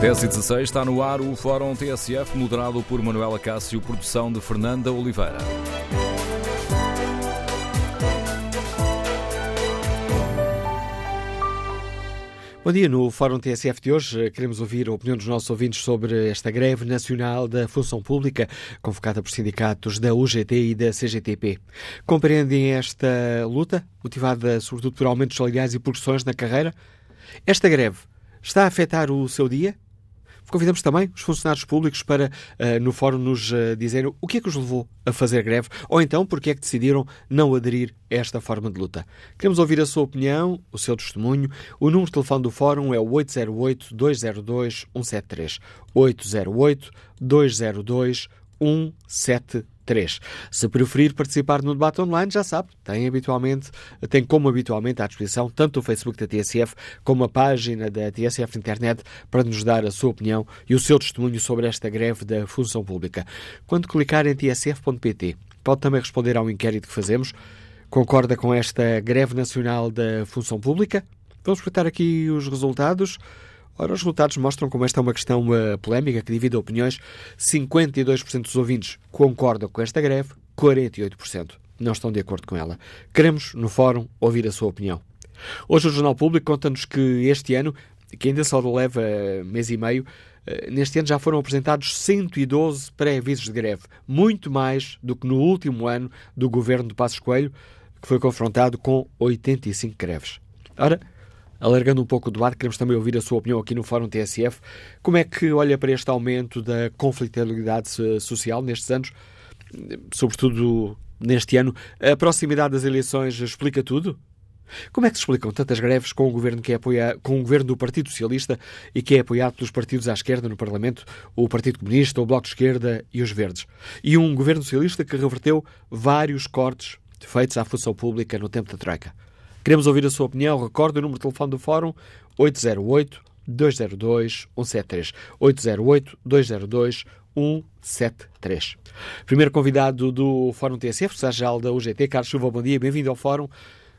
10 e 16 está no ar o Fórum TSF, moderado por Manuela Cássio, produção de Fernanda Oliveira. Bom dia. No Fórum TSF de hoje eh, queremos ouvir a opinião dos nossos ouvintes sobre esta greve nacional da função pública, convocada por sindicatos da UGT e da CGTP. Compreendem esta luta, motivada sobretudo por aumentos salariais e progressões na carreira? Esta greve está a afetar o seu dia? Convidamos também os funcionários públicos para, uh, no fórum, nos uh, dizerem o que é que os levou a fazer greve ou então porque é que decidiram não aderir a esta forma de luta. Queremos ouvir a sua opinião, o seu testemunho. O número de telefone do fórum é o 808-202-173. 808-202-173. 3. Se preferir participar no debate online, já sabe, tem habitualmente, tem como habitualmente à disposição tanto o Facebook da TSF como a página da TSF Internet para nos dar a sua opinião e o seu testemunho sobre esta greve da função pública. Quando clicar em tsf.pt, pode também responder ao inquérito que fazemos. Concorda com esta greve nacional da função pública? Vamos espreitar aqui os resultados. Ora, os resultados mostram como esta é uma questão uh, polémica que divide opiniões. 52% dos ouvintes concordam com esta greve, 48% não estão de acordo com ela. Queremos, no fórum, ouvir a sua opinião. Hoje o Jornal Público conta-nos que este ano, que ainda só leva uh, mês e meio, uh, neste ano já foram apresentados 112 pré-avisos de greve, muito mais do que no último ano do governo de Passos Coelho, que foi confrontado com 85 greves. Ora, Alargando um pouco o debate, queremos também ouvir a sua opinião aqui no Fórum TSF. Como é que olha para este aumento da conflitualidade social nestes anos, sobretudo neste ano? A proximidade das eleições explica tudo? Como é que se explicam tantas greves com um governo que é apoia, com um governo do Partido Socialista e que é apoiado pelos partidos à esquerda no Parlamento, o Partido Comunista, o Bloco de Esquerda e os Verdes? E um governo socialista que reverteu vários cortes feitos à função pública no tempo da Troika. Queremos ouvir a sua opinião. Recorde o número de telefone do Fórum 808 202 173. 808 202 173. Primeiro convidado do Fórum TSF, Secretário-Geral da UGT, Carlos Silva, bom dia, bem-vindo ao Fórum.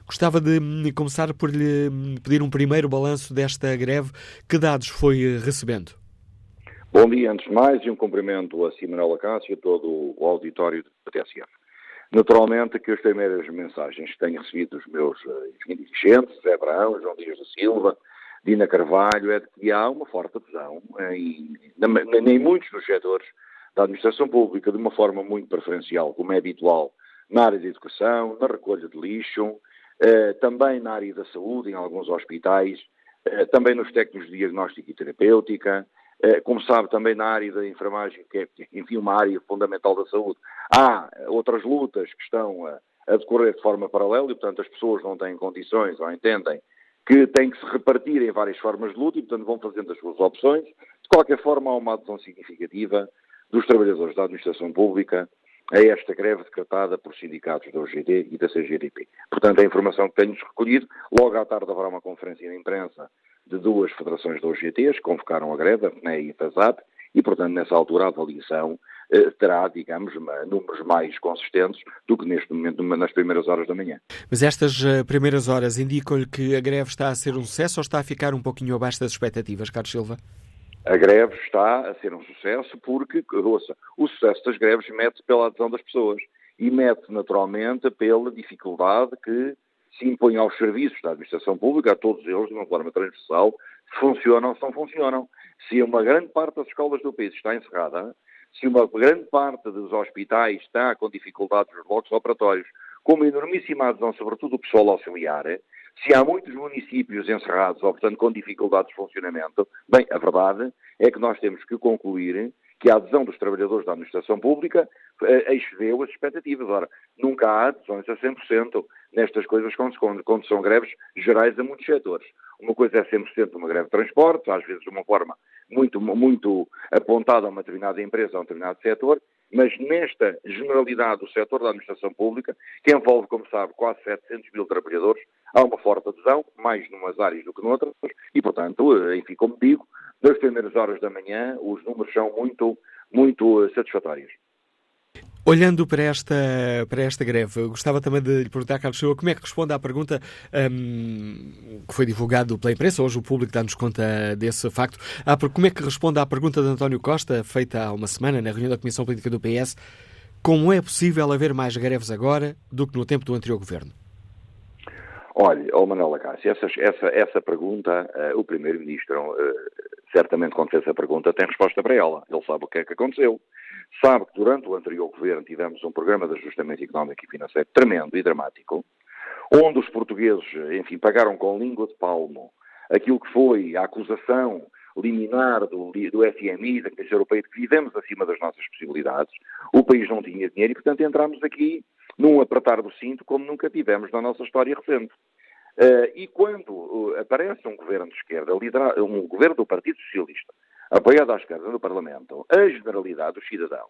Gostava de começar por lhe pedir um primeiro balanço desta greve. Que dados foi recebendo? Bom dia, antes de mais, e um cumprimento a Simonela Cássio e a todo o auditório da TSF. Naturalmente que as primeiras mensagens que tenho recebido dos meus uh, dirigentes, Zé Brão, João Dias da Silva, Dina Carvalho, é de que há uma forte adesão em, em muitos dos setores da administração pública, de uma forma muito preferencial, como é habitual na área da educação, na recolha de lixo, eh, também na área da saúde, em alguns hospitais, eh, também nos técnicos de diagnóstico e terapêutica, eh, como sabe, também na área da enfermagem, que é, enfim, uma área fundamental da saúde, há outras lutas que estão a, a decorrer de forma paralela e, portanto, as pessoas não têm condições ou entendem que têm que se repartir em várias formas de luta e, portanto, vão fazendo as suas opções. De qualquer forma, há uma adesão significativa dos trabalhadores da administração pública a esta greve decretada por sindicatos da OGD e da CGDP. Portanto, a informação que tenho recolhido, logo à tarde haverá uma conferência de imprensa de duas federações da OGTs convocaram a greve, a FNE e a FASAP, e, portanto, nessa altura a avaliação eh, terá, digamos, números mais consistentes do que neste momento, nas primeiras horas da manhã. Mas estas eh, primeiras horas indicam-lhe que a greve está a ser um sucesso ou está a ficar um pouquinho abaixo das expectativas, Carlos Silva? A greve está a ser um sucesso porque, ouça, o sucesso das greves mete pela adesão das pessoas e mete naturalmente pela dificuldade que se impõe aos serviços da administração pública, a todos eles, de uma forma transversal, se funcionam se não funcionam. Se uma grande parte das escolas do país está encerrada, se uma grande parte dos hospitais está com dificuldades nos blocos operatórios, com uma enormíssima adesão, sobretudo do pessoal auxiliar, se há muitos municípios encerrados ou, portanto, com dificuldades de funcionamento, bem, a verdade é que nós temos que concluir que a adesão dos trabalhadores da administração pública eh, excedeu as expectativas. Ora, nunca há adesões a 100% nestas coisas quando, quando são greves gerais a muitos setores. Uma coisa é 100% uma greve de transporte, às vezes de uma forma muito, muito apontada a uma determinada empresa, a um determinado setor, mas nesta generalidade do setor da administração pública, que envolve, como sabe, quase 700 mil trabalhadores, há uma forte adesão, mais numas áreas do que noutras, e, portanto, enfim, como digo, nas primeiras horas da manhã os números são muito, muito satisfatórios. Olhando para esta, para esta greve, gostava também de lhe perguntar, Carlos Silva, como é que responde à pergunta um, que foi divulgado pela imprensa, hoje o público dá-nos conta desse facto, ah, como é que responde à pergunta de António Costa, feita há uma semana na reunião da Comissão Política do PS, como é possível haver mais greves agora do que no tempo do anterior governo? Olha, oh Manuel Acácio, essa, essa, essa pergunta, uh, o Primeiro-Ministro, uh, certamente quando fez a pergunta, tem resposta para ela. Ele sabe o que é que aconteceu. Sabe que durante o anterior governo tivemos um programa de ajustamento económico e financeiro tremendo e dramático, onde os portugueses, enfim, pagaram com língua de palmo aquilo que foi a acusação liminar do, do FMI, da Comissão Europeia, que vivemos acima das nossas possibilidades. O país não tinha dinheiro e, portanto, entramos aqui num apertar do cinto como nunca tivemos na nossa história recente. Uh, e quando uh, aparece um governo de esquerda, um governo do Partido Socialista, apoiado à esquerda no Parlamento, a generalidade dos cidadãos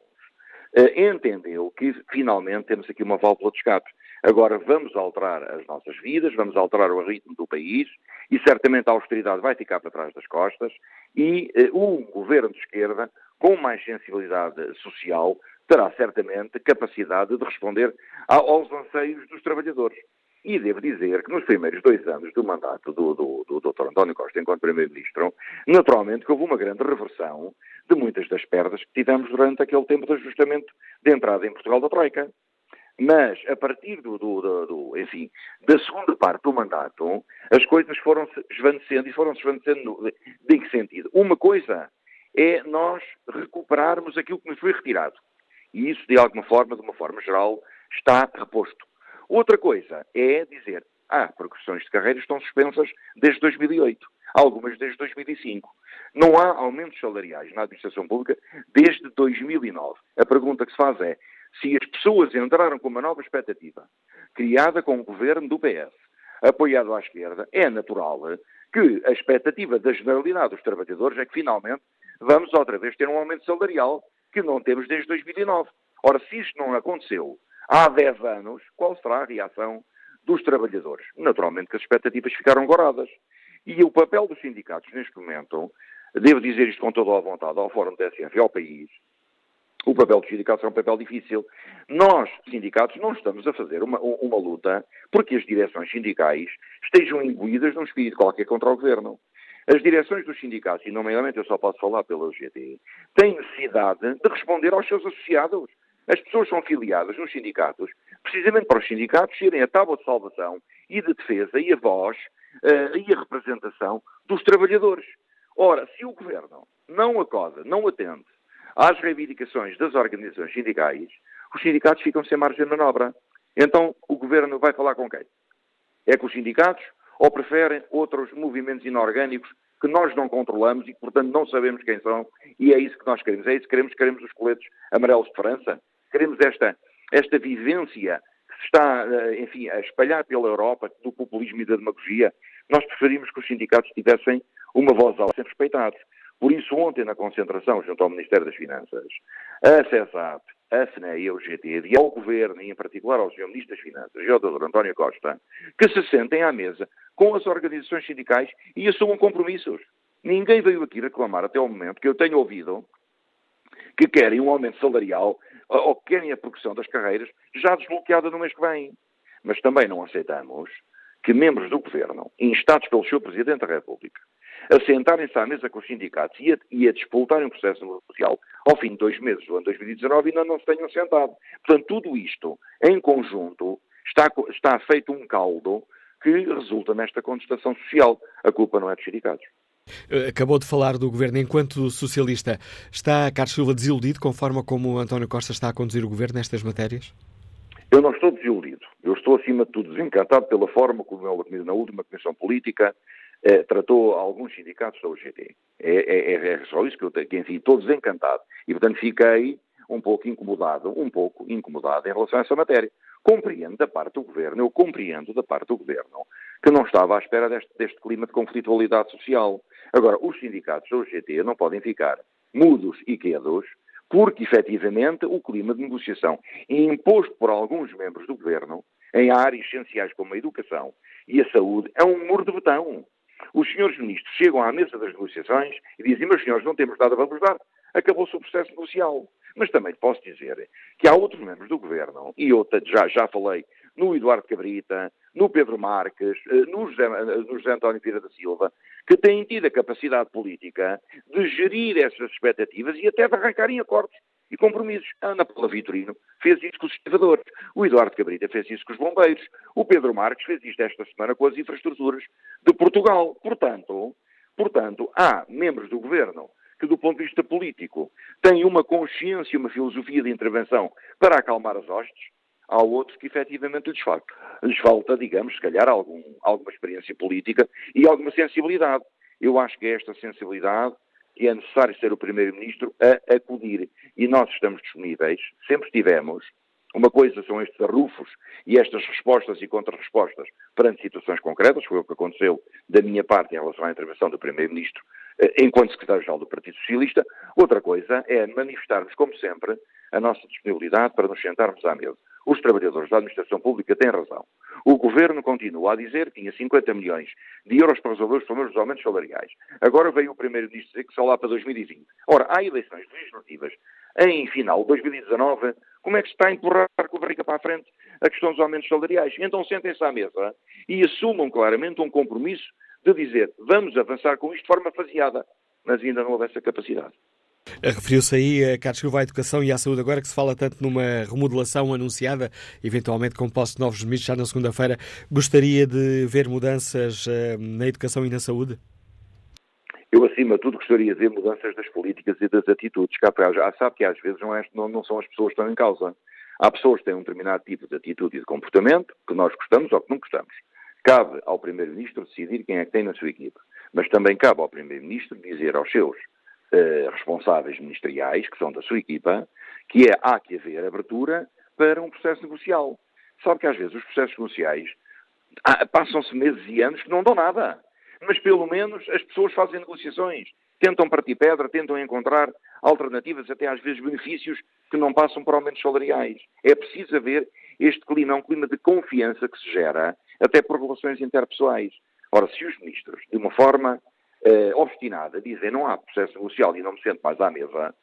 uh, entendeu que finalmente temos aqui uma válvula de escape. Agora vamos alterar as nossas vidas, vamos alterar o ritmo do país e certamente a austeridade vai ficar para trás das costas e um governo de esquerda com mais sensibilidade social terá certamente capacidade de responder aos anseios dos trabalhadores. E devo dizer que nos primeiros dois anos do mandato do, do, do Dr. António Costa enquanto Primeiro-Ministro, naturalmente que houve uma grande reversão de muitas das perdas que tivemos durante aquele tempo de ajustamento de entrada em Portugal da Troika. Mas, a partir do, do, enfim, da segunda parte do mandato, as coisas foram-se esvanecendo e foram-se esvanecendo de que sentido? Uma coisa é nós recuperarmos aquilo que nos foi retirado. E isso, de alguma forma, de uma forma geral, está reposto. Outra coisa é dizer, ah, progressões de carreira estão suspensas desde 2008, algumas desde 2005. Não há aumentos salariais na administração pública desde 2009. A pergunta que se faz é, se as pessoas entraram com uma nova expectativa, criada com o governo do PS, apoiado à esquerda, é natural que a expectativa da generalidade dos trabalhadores é que finalmente vamos outra vez ter um aumento salarial que não temos desde 2009. Ora, se isto não aconteceu há 10 anos, qual será a reação dos trabalhadores? Naturalmente que as expectativas ficaram goradas. E o papel dos sindicatos neste momento, devo dizer isto com toda a vontade ao Fórum da TSF e ao país, o papel dos sindicatos é um papel difícil. Nós, sindicatos, não estamos a fazer uma, uma luta porque as direções sindicais estejam imbuídas num espírito qualquer contra o governo. As direções dos sindicatos, e nomeadamente eu só posso falar pela UGT, têm necessidade de responder aos seus associados. As pessoas são filiadas nos sindicatos, precisamente para os sindicatos serem a tábua de salvação e de defesa e a voz uh, e a representação dos trabalhadores. Ora, se o Governo não acorda, não atende às reivindicações das organizações sindicais, os sindicatos ficam sem margem de manobra. Então, o Governo vai falar com quem? É com os sindicatos ou preferem outros movimentos inorgânicos que nós não controlamos e que, portanto, não sabemos quem são, e é isso que nós queremos. É isso que queremos. Queremos os coletes amarelos de França. Queremos esta, esta vivência que se está, eh, enfim, a espalhar pela Europa do populismo e da demagogia. Nós preferimos que os sindicatos tivessem uma voz alta, sempre respeitados. Por isso, ontem, na concentração junto ao Ministério das Finanças, a CESAP, a SNE e a UGT, e ao Governo, e em particular ao Sr. Ministro das Finanças e ao Dr. António Costa, que se sentem à mesa com as organizações sindicais e assumam compromissos. Ninguém veio aqui reclamar até o momento que eu tenho ouvido que querem um aumento salarial ou que querem a progressão das carreiras já desbloqueada no mês que vem. Mas também não aceitamos que membros do Governo, instados pelo Sr. Presidente da República, a sentarem-se à mesa com os sindicatos e a, e a disputarem um processo negocial ao fim de dois meses do ano 2019 ainda não se tenham sentado. Portanto, tudo isto, em conjunto, está, está feito um caldo que resulta nesta contestação social. A culpa não é dos sindicatos. Eh, acabou de falar do governo enquanto socialista. Está Carlos Silva desiludido com a forma como António Costa está a conduzir o governo nestas matérias? Eu não estou desiludido. Eu estou, acima de tudo, desencantado pela forma como ele, na última Comissão Política, eh, tratou alguns sindicatos da UGT. É, é, é, é, só isso que eu tenho, enfim, estou desencantado. E, portanto, fiquei um pouco incomodado, um pouco incomodado em relação a essa matéria. Compreendo da parte do Governo, eu compreendo da parte do Governo que não estava à espera deste, deste clima de conflitualidade social. Agora, os sindicatos da UGT não podem ficar mudos e quedos porque, efetivamente, o clima de negociação imposto por alguns membros do Governo em áreas essenciais como a educação e a saúde é um muro de betão. Os senhores ministros chegam à mesa das negociações e dizem, meus senhores, não temos nada para vos dar. Acabou-se o processo negocial. Mas também posso dizer que há outros membros do governo, e eu já, já falei no Eduardo Cabrita, no Pedro Marques, eh, no José, eh, no José António Pira da Silva, que têm tido a capacidade política de gerir essas expectativas e até de arrancarem acordos e compromissos. A Ana Paula Vitorino fez isso com os estivadores. O Eduardo Cabrita fez isso com os bombeiros. O Pedro Marques fez isto esta semana com as infraestruturas de Portugal. Portanto, portanto há membros do governo que, do ponto de vista político, têm uma consciência, uma filosofia de intervenção para acalmar as hostes, há outros que efetivamente lhes falta, lhes falta digamos, se calhar, algum, alguma experiência política e alguma sensibilidade. Eu acho que é esta sensibilidade que é necessário ser o Primeiro-Ministro a acudir. E nós estamos disponíveis, sempre estivemos. Uma coisa são estes arrufos e estas respostas e contra-respostas perante situações concretas, foi o que aconteceu da minha parte em relação à intervenção do Primeiro-Ministro eh, enquanto Secretário-Geral do Partido Socialista. Outra coisa é manifestarmos, como sempre, a nossa disponibilidade para nos sentarmos à mesa. Os trabalhadores da administração pública têm razão. O governo continua a dizer que tinha 50 milhões de euros para resolver os primeiros aumentos salariais. Agora veio o primeiro-ministro dizer que só lá para 2020. Ora, há eleições legislativas em final de 2019. Como é que se está a empurrar com a barriga para a frente a questão dos aumentos salariais? Então sentem-se à mesa e assumam claramente um compromisso de dizer vamos avançar com isto de forma faseada. Mas ainda não houve essa capacidade. Referiu-se aí, a Carlos Silva, à educação e à saúde, agora que se fala tanto numa remodelação anunciada, eventualmente com posse de novos ministros já na segunda-feira, gostaria de ver mudanças uh, na educação e na saúde? Eu, acima de tudo, gostaria de ver mudanças das políticas e das atitudes. Cá já sabe que às vezes não, é, não, não são as pessoas que estão em causa. Há pessoas que têm um determinado tipo de atitude e de comportamento que nós gostamos ou que não gostamos. Cabe ao Primeiro-Ministro decidir quem é que tem na sua equipe. Mas também cabe ao Primeiro-Ministro dizer aos seus eh, responsáveis ministeriais, que são da sua equipa, que é há que haver abertura para um processo negocial. Sabe que às vezes os processos negociais passam-se meses e anos que não dão nada. Mas pelo menos as pessoas fazem negociações, tentam partir pedra, tentam encontrar alternativas, até às vezes benefícios que não passam por aumentos salariais. É preciso haver este clima, um clima de confiança que se gera até por relações interpessoais. Ora, se os ministros, de uma forma eh, obstinada, dizem não há processo negocial e não me sento mais à mesa,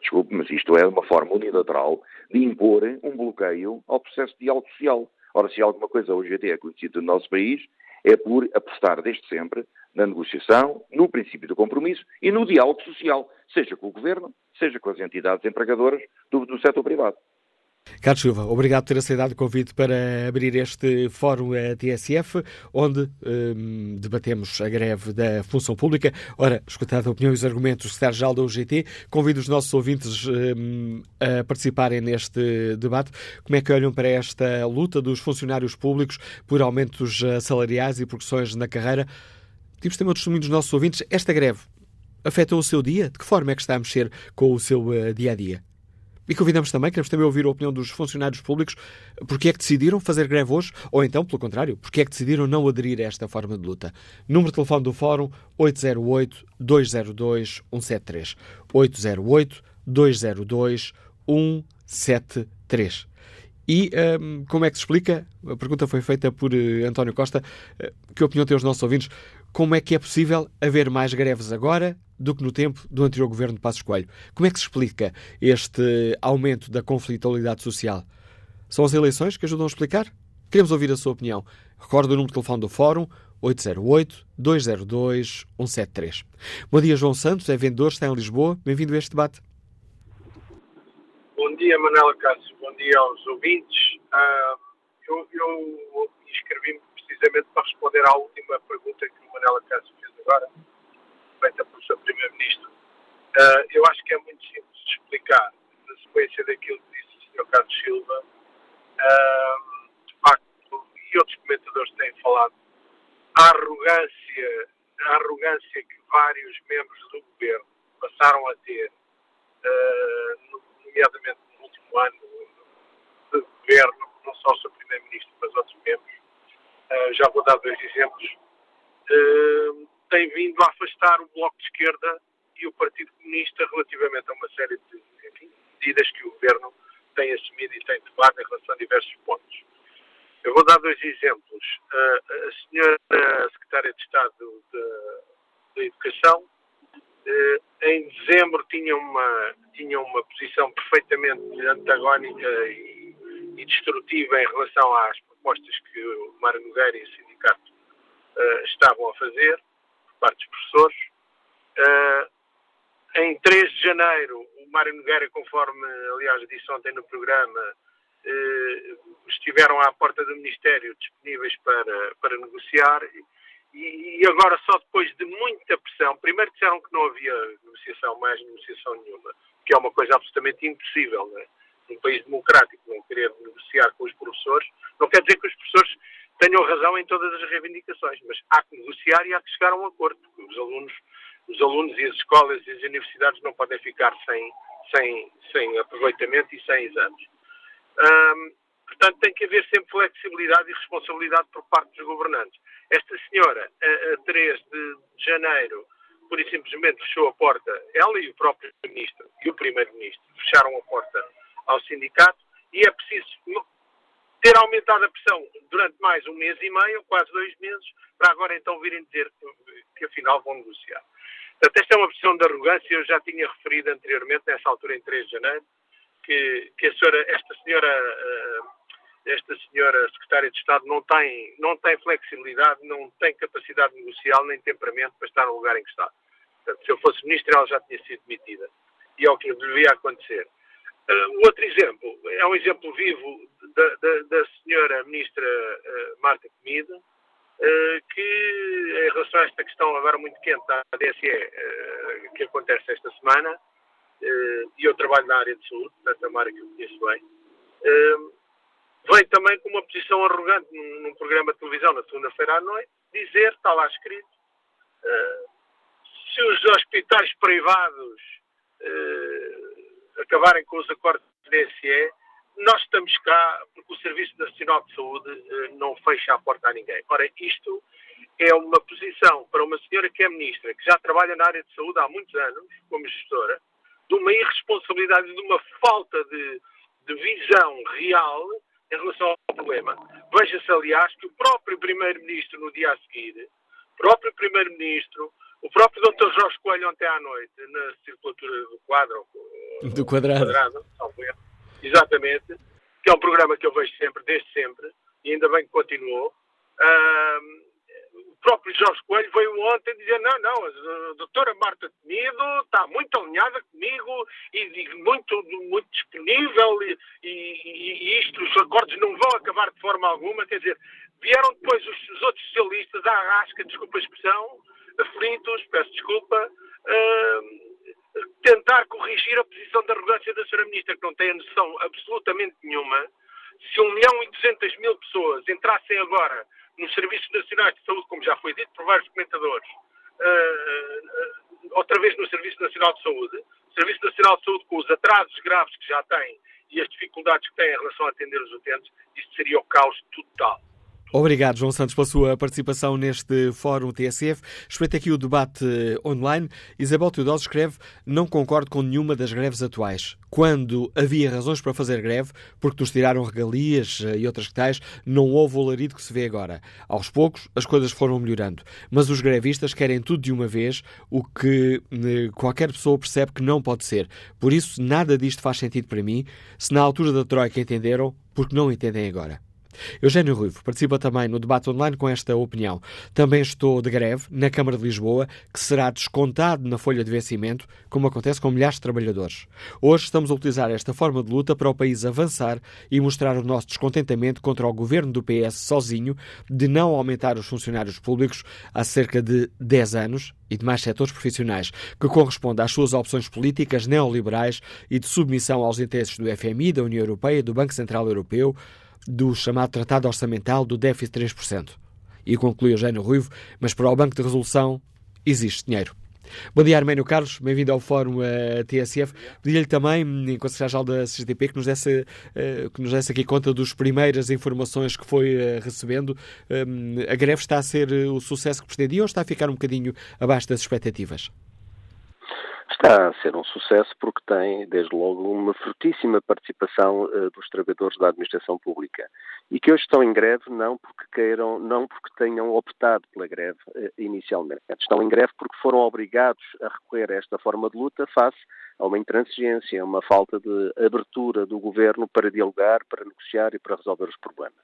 desculpe, mas isto é uma forma unilateral de impor um bloqueio ao processo de diálogo social. Ora, se alguma coisa hoje até é conhecida no nosso país, é por apostar desde sempre na negociação, no princípio do compromisso e no diálogo social, seja com o Governo, seja com as entidades empregadoras do, do setor privado. Carlos Silva, obrigado por ter aceitado o convite para abrir este fórum TSF, onde um, debatemos a greve da função pública. Ora, escutada a opinião e os argumentos do secretário-geral da UGT, convido os nossos ouvintes um, a participarem neste debate. Como é que olham para esta luta dos funcionários públicos por aumentos eh, salariais e progressões na carreira? Pedimos também o testemunho dos nossos ouvintes. Esta greve afetou o seu dia? De que forma é que está a mexer com o seu uh, dia a dia? E convidamos também, queremos também ouvir a opinião dos funcionários públicos, porque é que decidiram fazer greve hoje, ou então, pelo contrário, porque é que decidiram não aderir a esta forma de luta. Número de telefone do Fórum 808-202-173. 808-202-173. E um, como é que se explica? A pergunta foi feita por uh, António Costa. Uh, que opinião têm os nossos ouvintes? Como é que é possível haver mais greves agora do que no tempo do anterior governo de Passos Coelho? Como é que se explica este aumento da conflitualidade social? São as eleições que ajudam a explicar? Queremos ouvir a sua opinião. Recorde o número de telefone do Fórum 808-202-173. Bom dia, João Santos, é vendedor, está em Lisboa. Bem-vindo a este debate. Bom dia, Manela Cássio. Bom dia aos ouvintes. Uh, eu, eu inscrevi-me precisamente para responder à última pergunta que o Manela Cássio fez agora, feita pelo seu Primeiro-Ministro. Uh, eu acho que é muito simples de explicar, na sequência daquilo que disse o Sr. Carlos Silva, uh, de facto, e outros comentadores têm falado, a arrogância, a arrogância que vários membros do governo passaram a ter, uh, nomeadamente no último ano de governo, não só o seu Primeiro-Ministro, mas outros membros, já vou dar dois exemplos, uh, tem vindo a afastar o Bloco de Esquerda e o Partido Comunista relativamente a uma série de enfim, medidas que o Governo tem assumido e tem tomado em relação a diversos pontos. Eu vou dar dois exemplos. Uh, a senhora Secretária de Estado de Educação. Em dezembro tinha uma, tinha uma posição perfeitamente antagónica e, e destrutiva em relação às propostas que o Mário Nogueira e o sindicato uh, estavam a fazer, por parte dos professores. Uh, em 3 de janeiro, o Mário Nogueira, conforme aliás disse ontem no programa, eh, estiveram à porta do Ministério disponíveis para, para negociar e, e, agora só depois de muita pressão, primeiro disseram que não havia negociação, mais negociação nenhuma, que é uma coisa absolutamente impossível, não é? Num país democrático não querer negociar com os professores, não quer dizer que os professores tenham razão em todas as reivindicações, mas há que negociar e há que chegar a um acordo, porque os alunos os alunos e as escolas e as universidades não podem ficar sem, sem, sem aproveitamento e sem exames. Um, portanto, tem que haver sempre flexibilidade e responsabilidade por parte dos governantes. Esta senhora, a, a 3 de janeiro, por e simplesmente fechou a porta, ela e o próprio ministro e o primeiro-ministro fecharam a porta ao sindicato e é preciso ter aumentado a pressão durante mais um mês e meio, quase dois meses, para agora então virem dizer que, que afinal vão negociar. Portanto, esta é uma pressão de arrogância, eu já tinha referido anteriormente, nessa altura, em 3 de janeiro, que, que senhora, esta senhora, uh, esta senhora secretária de Estado não tem, não tem flexibilidade, não tem capacidade negocial nem temperamento para estar no lugar em que está. Portanto, se eu fosse ministro, ela já tinha sido demitida. E é o que devia acontecer. Uh, outro exemplo, é um exemplo vivo da, da, da senhora ministra uh, Marta Comida, uh, que em relação a esta questão agora muito quente da DSE, que acontece esta semana, e eu trabalho na área de saúde, portanto é uma área que eu conheço bem, vem também com uma posição arrogante num, num programa de televisão na segunda-feira à noite, dizer, está lá escrito, se os hospitais privados acabarem com os acordos da DSE, nós estamos cá porque o Serviço Nacional de Saúde eh, não fecha a porta a ninguém. Ora, isto é uma posição para uma senhora que é ministra, que já trabalha na área de saúde há muitos anos, como gestora, de uma irresponsabilidade, de uma falta de, de visão real em relação ao problema. Veja-se, aliás, que o próprio Primeiro-Ministro, no dia a seguir, próprio Primeiro-Ministro, o próprio Dr. Jorge Coelho, ontem à noite, na circulatura do quadro, do quadrado, quadrado exatamente, que é um programa que eu vejo sempre, desde sempre, e ainda bem que continuou. o próprio Jorge Coelho veio ontem dizer: não, não, a doutora Marta Temido está muito alinhada comigo e, e muito, muito disponível, e, e, e, isto, os acordos não vão acabar de forma alguma. Quer dizer, vieram depois os, os outros socialistas à rasca, desculpa a expressão, aflitos, peço desculpa. Uh, tentar corrigir a posição de arrogância da Sra. Ministra, que não tem a noção absolutamente nenhuma. Se 1 milhão e 200 mil pessoas entrassem agora nos Serviços Nacionais de Saúde, como já foi dito por vários comentadores, uh, uh, outra vez no Serviço Nacional de Saúde, o Serviço Nacional de Saúde, com os atrasos graves que já tem e as dificuldades que tem em relação a atender os utentes, isso seria o caos total. Obrigado, João Santos, pela sua participação neste Fórum TSF. Espreito aqui o debate online. Isabel Teodoro escreve: Não concordo com nenhuma das greves atuais. Quando havia razões para fazer greve, porque nos tiraram regalias eh, e outras que tais, não houve o alarido que se vê agora. Aos poucos, as coisas foram melhorando. Mas os grevistas querem tudo de uma vez, o que eh, qualquer pessoa percebe que não pode ser. Por isso, nada disto faz sentido para mim. Se na altura da Troika entenderam, porque não entendem agora. Eugênio Ruivo participa também no debate online com esta opinião. Também estou de greve na Câmara de Lisboa, que será descontado na folha de vencimento, como acontece com milhares de trabalhadores. Hoje estamos a utilizar esta forma de luta para o país avançar e mostrar o nosso descontentamento contra o governo do PS sozinho de não aumentar os funcionários públicos há cerca de 10 anos e demais setores profissionais, que corresponde às suas opções políticas neoliberais e de submissão aos interesses do FMI, da União Europeia, do Banco Central Europeu, do chamado Tratado Orçamental do déficit 3%. E conclui Eugênio Ruivo, mas para o Banco de Resolução existe dinheiro. Bom dia, Arménio Carlos, bem-vindo ao Fórum uh, TSF. Pedi-lhe também, enquanto secretário-geral da CGTP, que nos, desse, uh, que nos desse aqui conta das primeiras informações que foi uh, recebendo. Um, a greve está a ser o sucesso que pretendia ou está a ficar um bocadinho abaixo das expectativas? Está a ser um sucesso porque tem, desde logo, uma fortíssima participação uh, dos trabalhadores da administração pública e que hoje estão em greve não porque queiram, não porque tenham optado pela greve uh, inicialmente. Estão em greve porque foram obrigados a recorrer a esta forma de luta face a uma intransigência, a uma falta de abertura do governo para dialogar, para negociar e para resolver os problemas.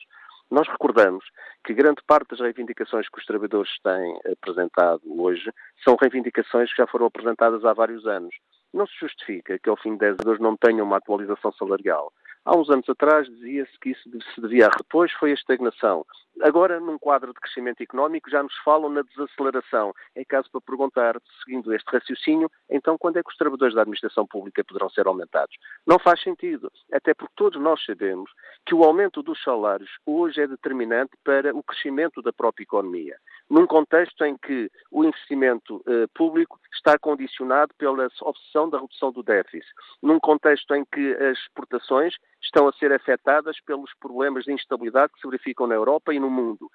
Nós recordamos que grande parte das reivindicações que os trabalhadores têm apresentado hoje são reivindicações que já foram apresentadas há vários anos. Não se justifica que ao fim de 10 anos não tenham uma atualização salarial. Há uns anos atrás dizia-se que isso se devia. Depois foi a estagnação. Agora, num quadro de crescimento económico, já nos falam na desaceleração. É caso para perguntar, seguindo este raciocínio, então quando é que os trabalhadores da administração pública poderão ser aumentados? Não faz sentido, até porque todos nós sabemos que o aumento dos salários hoje é determinante para o crescimento da própria economia. Num contexto em que o investimento eh, público está condicionado pela obsessão da redução do déficit, num contexto em que as exportações estão a ser afetadas pelos problemas de instabilidade que se verificam na Europa e no mundo.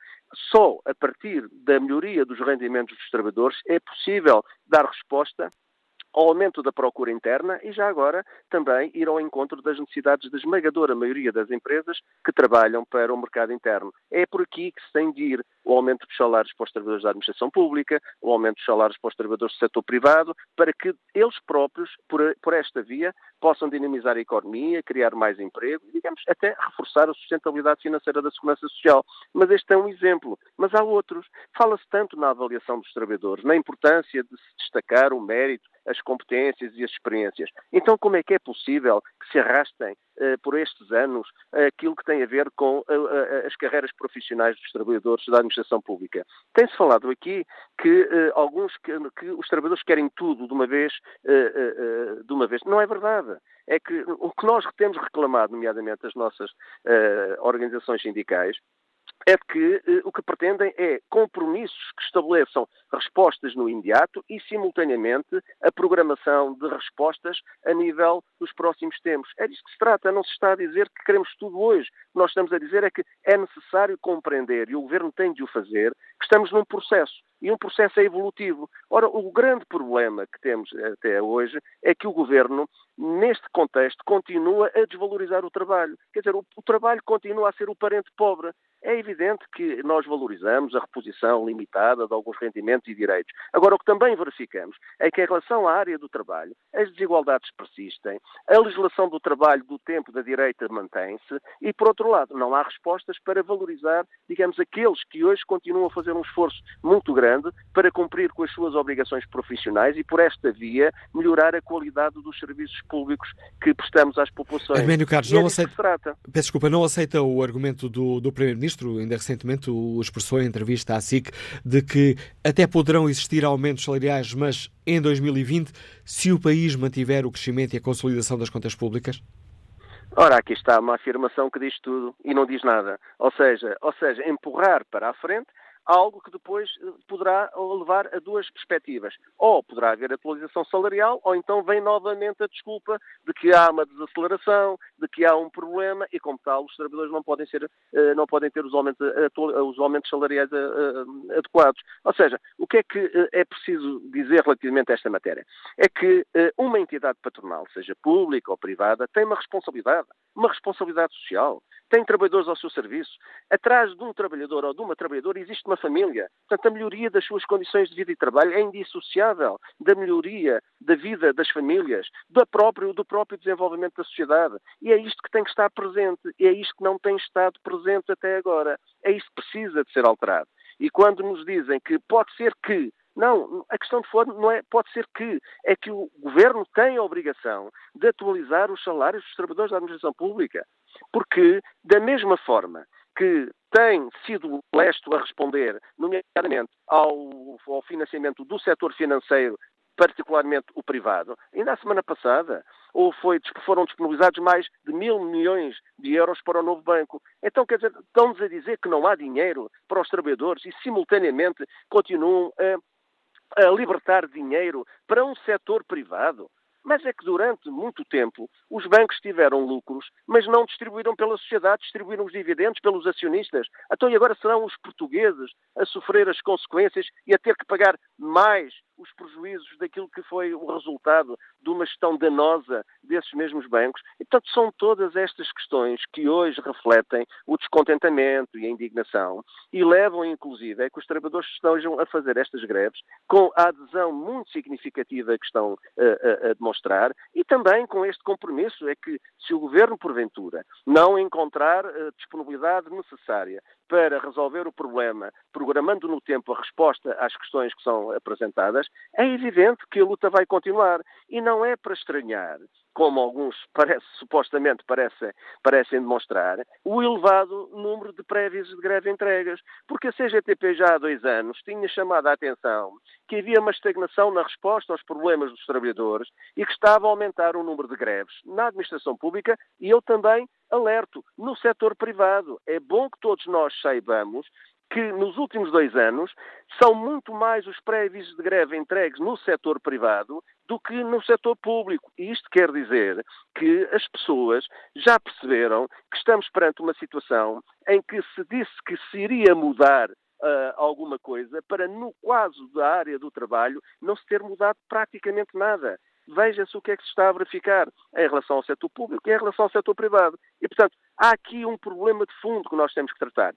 Só a partir da melhoria dos rendimentos dos trabalhadores é possível dar resposta ao aumento da procura interna e já agora também ir ao encontro das necessidades da esmagadora maioria das empresas que trabalham para o mercado interno. É por aqui que se tem de ir o aumento dos salários para os trabalhadores da administração pública, o aumento dos salários para os trabalhadores do setor privado, para que eles próprios, por, por esta via, possam dinamizar a economia, criar mais emprego e, digamos, até reforçar a sustentabilidade financeira da segurança social. Mas este é um exemplo. Mas há outros. Fala-se tanto na avaliação dos trabalhadores, na importância de se destacar o mérito, as competências e as experiências. Então, como é que é possível que se arrastem uh, por estes anos uh, aquilo que tem a ver com uh, as carreiras profissionais dos trabalhadores da administração pública? Tem-se falado aqui que alguns que, que, os trabalhadores querem tudo de uma vez, de uma vez. Não é verdade. É que o que nós temos reclamado, nomeadamente as nossas organizações sindicais, é que eh, o que pretendem é compromissos que estabeleçam respostas no imediato e, simultaneamente, a programação de respostas a nível dos próximos tempos. É disso que se trata. Não se está a dizer que queremos tudo hoje. O que nós estamos a dizer é que é necessário compreender, e o Governo tem de o fazer, estamos num processo. E um processo é evolutivo. Ora, o grande problema que temos até hoje é que o Governo, neste contexto, continua a desvalorizar o trabalho. Quer dizer, o, o trabalho continua a ser o parente pobre. É evidente que nós valorizamos a reposição limitada de alguns rendimentos e direitos. Agora, o que também verificamos é que, em relação à área do trabalho, as desigualdades persistem, a legislação do trabalho do tempo da direita mantém-se e, por outro lado, não há respostas para valorizar, digamos, aqueles que hoje continuam a fazer um esforço muito grande para cumprir com as suas obrigações profissionais e, por esta via, melhorar a qualidade dos serviços públicos que prestamos às populações. Arménio Carlos, é não aceita... Peço desculpa, não aceita o argumento do, do Primeiro-Ministro Primeiro-Ministro ainda recentemente o expressou em entrevista à SIC de que até poderão existir aumentos salariais, mas em 2020, se o país mantiver o crescimento e a consolidação das contas públicas? Ora, aqui está uma afirmação que diz tudo e não diz nada. Ou seja, ou seja, empurrar para a frente algo que depois eh, poderá levar a duas perspectivas. Ou poderá haver atualização salarial, ou então vem novamente a desculpa de que há uma desaceleração, de que há um problema e, como tal, os trabalhadores não podem, ser, eh, não podem ter os aumentos, os aumentos salariais eh, adequados. Ou seja, o que é que é preciso dizer relativamente a esta matéria? É que uma entidade patronal, seja pública ou privada, tem uma responsabilidade, uma responsabilidade social tem trabalhadores ao seu serviço. Atrás de um trabalhador ou de uma trabalhadora existe uma família. Portanto, a melhoria das suas condições de vida e trabalho é indissociável da melhoria da vida das famílias, do próprio, do próprio desenvolvimento da sociedade. E é isto que tem que estar presente. E é isto que não tem estado presente até agora. É isto que precisa de ser alterado. E quando nos dizem que pode ser que não, a questão de forma não é, pode ser que, é que o governo tem a obrigação de atualizar os salários dos trabalhadores da administração pública. Porque, da mesma forma que tem sido lesto a responder, nomeadamente ao, ao financiamento do setor financeiro particularmente o privado. Ainda a semana passada ou foi, foram disponibilizados mais de mil milhões de euros para o novo banco. Então, quer dizer, estão-nos a dizer que não há dinheiro para os trabalhadores e, simultaneamente, continuam a, a libertar dinheiro para um setor privado. Mas é que durante muito tempo os bancos tiveram lucros, mas não distribuíram pela sociedade, distribuíram os dividendos pelos acionistas. Então e agora serão os portugueses a sofrer as consequências e a ter que pagar mais os prejuízos daquilo que foi o resultado de uma gestão danosa desses mesmos bancos. E, portanto, são todas estas questões que hoje refletem o descontentamento e a indignação e levam, inclusive, a que os trabalhadores estejam a fazer estas greves com a adesão muito significativa que estão a, a, a demonstrar e também com este compromisso é que se o Governo, porventura, não encontrar a disponibilidade necessária para resolver o problema, programando no tempo a resposta às questões que são apresentadas, é evidente que a luta vai continuar. E não é para estranhar, como alguns parece, supostamente parecem, parecem demonstrar, o elevado número de prévios de greve entregas. Porque a CGTP já há dois anos tinha chamado a atenção que havia uma estagnação na resposta aos problemas dos trabalhadores e que estava a aumentar o número de greves na administração pública e eu também alerto no setor privado. É bom que todos nós saibamos que nos últimos dois anos são muito mais os prévios de greve entregues no setor privado do que no setor público. E isto quer dizer que as pessoas já perceberam que estamos perante uma situação em que se disse que se iria mudar Uh, alguma coisa para, no caso da área do trabalho, não se ter mudado praticamente nada. Veja-se o que é que se está a verificar em relação ao setor público e em relação ao setor privado. E, portanto, há aqui um problema de fundo que nós temos que tratar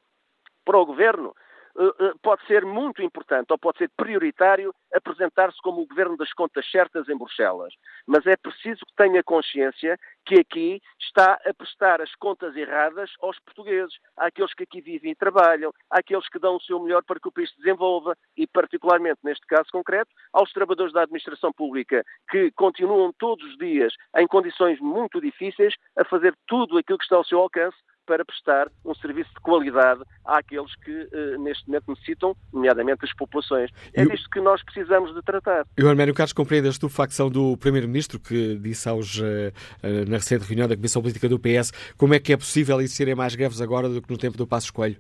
para o governo, eh, eh, pode ser muito importante ou pode ser prioritário apresentar-se como o governo das contas certas em Bruxelas. Mas é preciso que tenha consciência que aqui está a prestar as contas erradas aos portugueses, àqueles que aqui vivem e trabalham, àqueles que dão o seu melhor para que o país se desenvolva e, particularmente neste caso concreto, aos trabalhadores da administração pública que continuam todos os dias em condições muito difíceis a fazer tudo aquilo que está ao seu alcance para prestar um serviço de qualidade àqueles que uh, neste momento necessitam, nomeadamente as populações. É disto que nós precisamos de tratar. Eu, Arménio Carlos, compreende a estupefacção do Primeiro-Ministro, que disse aos, uh, uh, na recente reunião da Comissão Política do PS, como é que é possível existirem mais greves agora do que no tempo do Passo Coelho?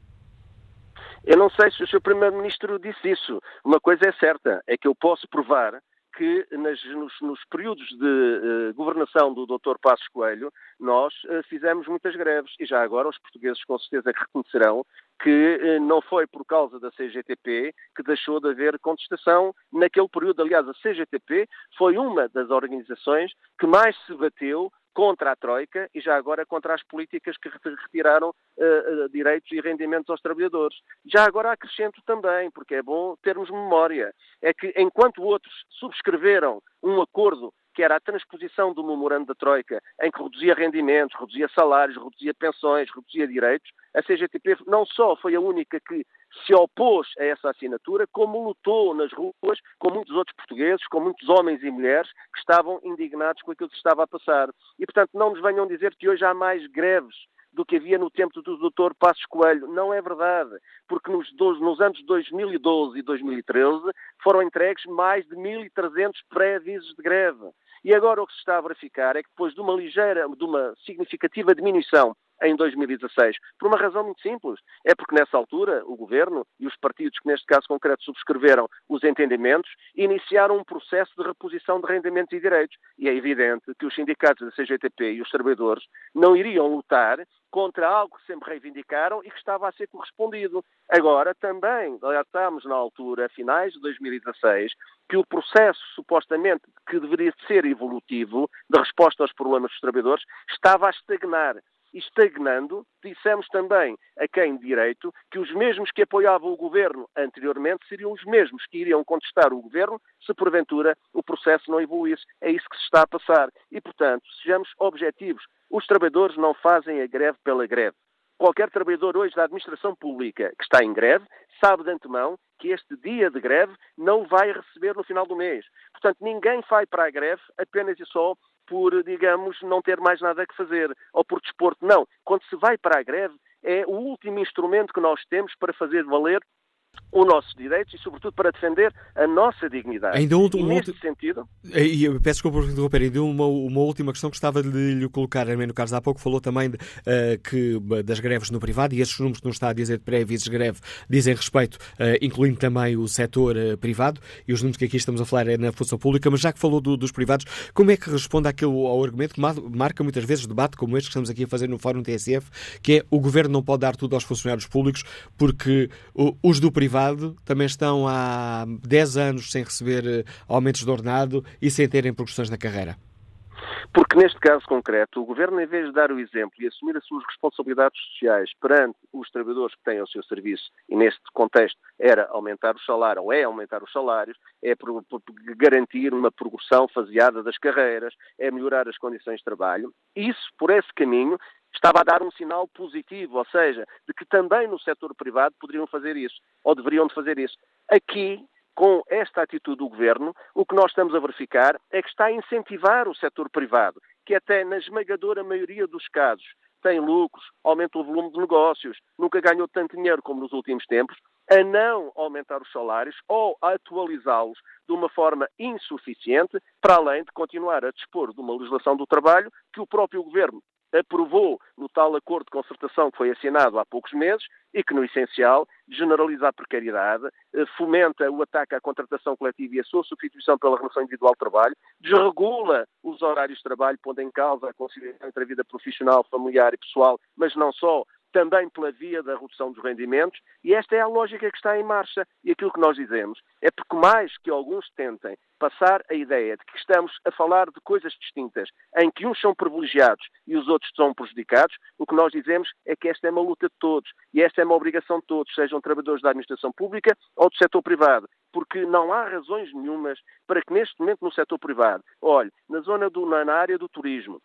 Eu não sei se o Sr. Primeiro-Ministro disse isso. Uma coisa é certa, é que eu posso provar que nas, nos, nos, períodos de uh, governação do Dr. Passos Coelho, nós uh, fizemos muitas greves e já agora os portugueses com certeza que reconhecerão que uh, não foi por causa da CGTP que deixou de haver contestação naquele período. Aliás, a CGTP foi uma das organizações que mais se bateu contra a Troika e já agora contra as políticas que retiraram uh, direitos e rendimentos aos trabalhadores. Já agora acrescento também, porque é bom termos memória, é que enquanto outros subscreveram um acordo que era a transposição do memorando da Troika, em que reduzia rendimentos, reduzia salários, reduzia pensões, reduzia direitos, a CGTP não só foi a única que se opôs a essa assinatura, como lutou nas ruas com muitos outros portugueses, com muitos homens e mulheres que estavam indignados com aquilo que se estava a passar. E, portanto, não nos venham dizer que hoje há mais greves do que havia no tempo do Dr. Passos Coelho. Não é verdade, porque nos, nos anos 2012 e 2013 foram entregues mais de 1.300 pré-avisos de greve. E agora o que se está a verificar é que depois de uma ligeira, de uma significativa diminuição em 2016. Por uma razão muito simples. É porque nessa altura o Governo e os partidos que neste caso concreto subscreveram os entendimentos iniciaram um processo de reposição de rendimentos e direitos. E é evidente que os sindicatos da CGTP e os trabalhadores não iriam lutar contra algo que sempre reivindicaram e que estava a ser correspondido. Agora, também alertámos na altura, finais de 2016, que o processo supostamente que deveria ser evolutivo de resposta aos problemas dos trabalhadores estava a estagnar estagnando, dissemos também a quem direito que os mesmos que apoiavam o governo anteriormente seriam os mesmos que iriam contestar o governo se porventura o processo não evoluísse. É isso que se está a passar. E, portanto, sejamos objetivos. Os trabalhadores não fazem a greve pela greve. Qualquer trabalhador hoje da administração pública que está em greve sabe de antemão que este dia de greve não vai receber no final do mês. Portanto, ninguém vai para a greve apenas e só por, digamos, não ter mais nada que fazer, ou por desporto. Não. Quando se vai para a greve, é o último instrumento que nós temos para fazer valer os nossos direitos e, sobretudo, para defender a nossa dignidade. Ainda um, e, nesse sentido... E, peço desculpa por interromper, ainda uma, uma última questão que estava de lhe colocar, Armênio Carlos, há pouco falou também de, uh, que, das greves no privado, e esses números que não está a dizer de pré-avisos de greve dizem respeito, uh, incluindo também o setor uh, privado, e os números que aqui estamos a falar é na função pública, mas já que falou do, dos privados, como é que responde àquele, ao argumento que marca muitas vezes debate como este que estamos aqui a fazer no Fórum TSF, que é o governo não pode dar tudo aos funcionários públicos porque os do privado privado também estão há 10 anos sem receber eh, aumentos de ordenado e sem terem progressões na carreira? Porque neste caso concreto, o Governo, em vez de dar o exemplo e assumir as suas responsabilidades sociais perante os trabalhadores que têm o seu serviço, e neste contexto era aumentar o salário, ou é aumentar os salários, é garantir uma progressão faseada das carreiras, é melhorar as condições de trabalho, isso, por esse caminho, estava a dar um sinal positivo, ou seja, de que também no setor privado poderiam fazer isso, ou deveriam de fazer isso. Aqui com esta atitude do Governo, o que nós estamos a verificar é que está a incentivar o setor privado, que até na esmagadora maioria dos casos tem lucros, aumenta o volume de negócios, nunca ganhou tanto dinheiro como nos últimos tempos, a não aumentar os salários ou a atualizá-los de uma forma insuficiente, para além de continuar a dispor de uma legislação do trabalho que o próprio Governo aprovou no tal acordo de concertação que foi assinado há poucos meses e que, no essencial, generaliza a precariedade, eh, fomenta o ataque à contratação coletiva e a sua substituição pela relação individual de trabalho, desregula os horários de trabalho, pondo em causa a conciliação entre a vida profissional, familiar e pessoal, mas não só, também pela via da redução dos rendimentos, e esta é a lógica que está em marcha. E aquilo que nós dizemos é porque mais que alguns tentem passar a ideia de que estamos a falar de coisas distintas, em que uns são privilegiados e os outros são prejudicados, o que nós dizemos é que esta é uma luta de todos e esta é uma obrigação de todos, sejam trabalhadores da administração pública ou do setor privado porque não há razões nenhumas para que neste momento no setor privado, olhe, na zona do, na área do turismo,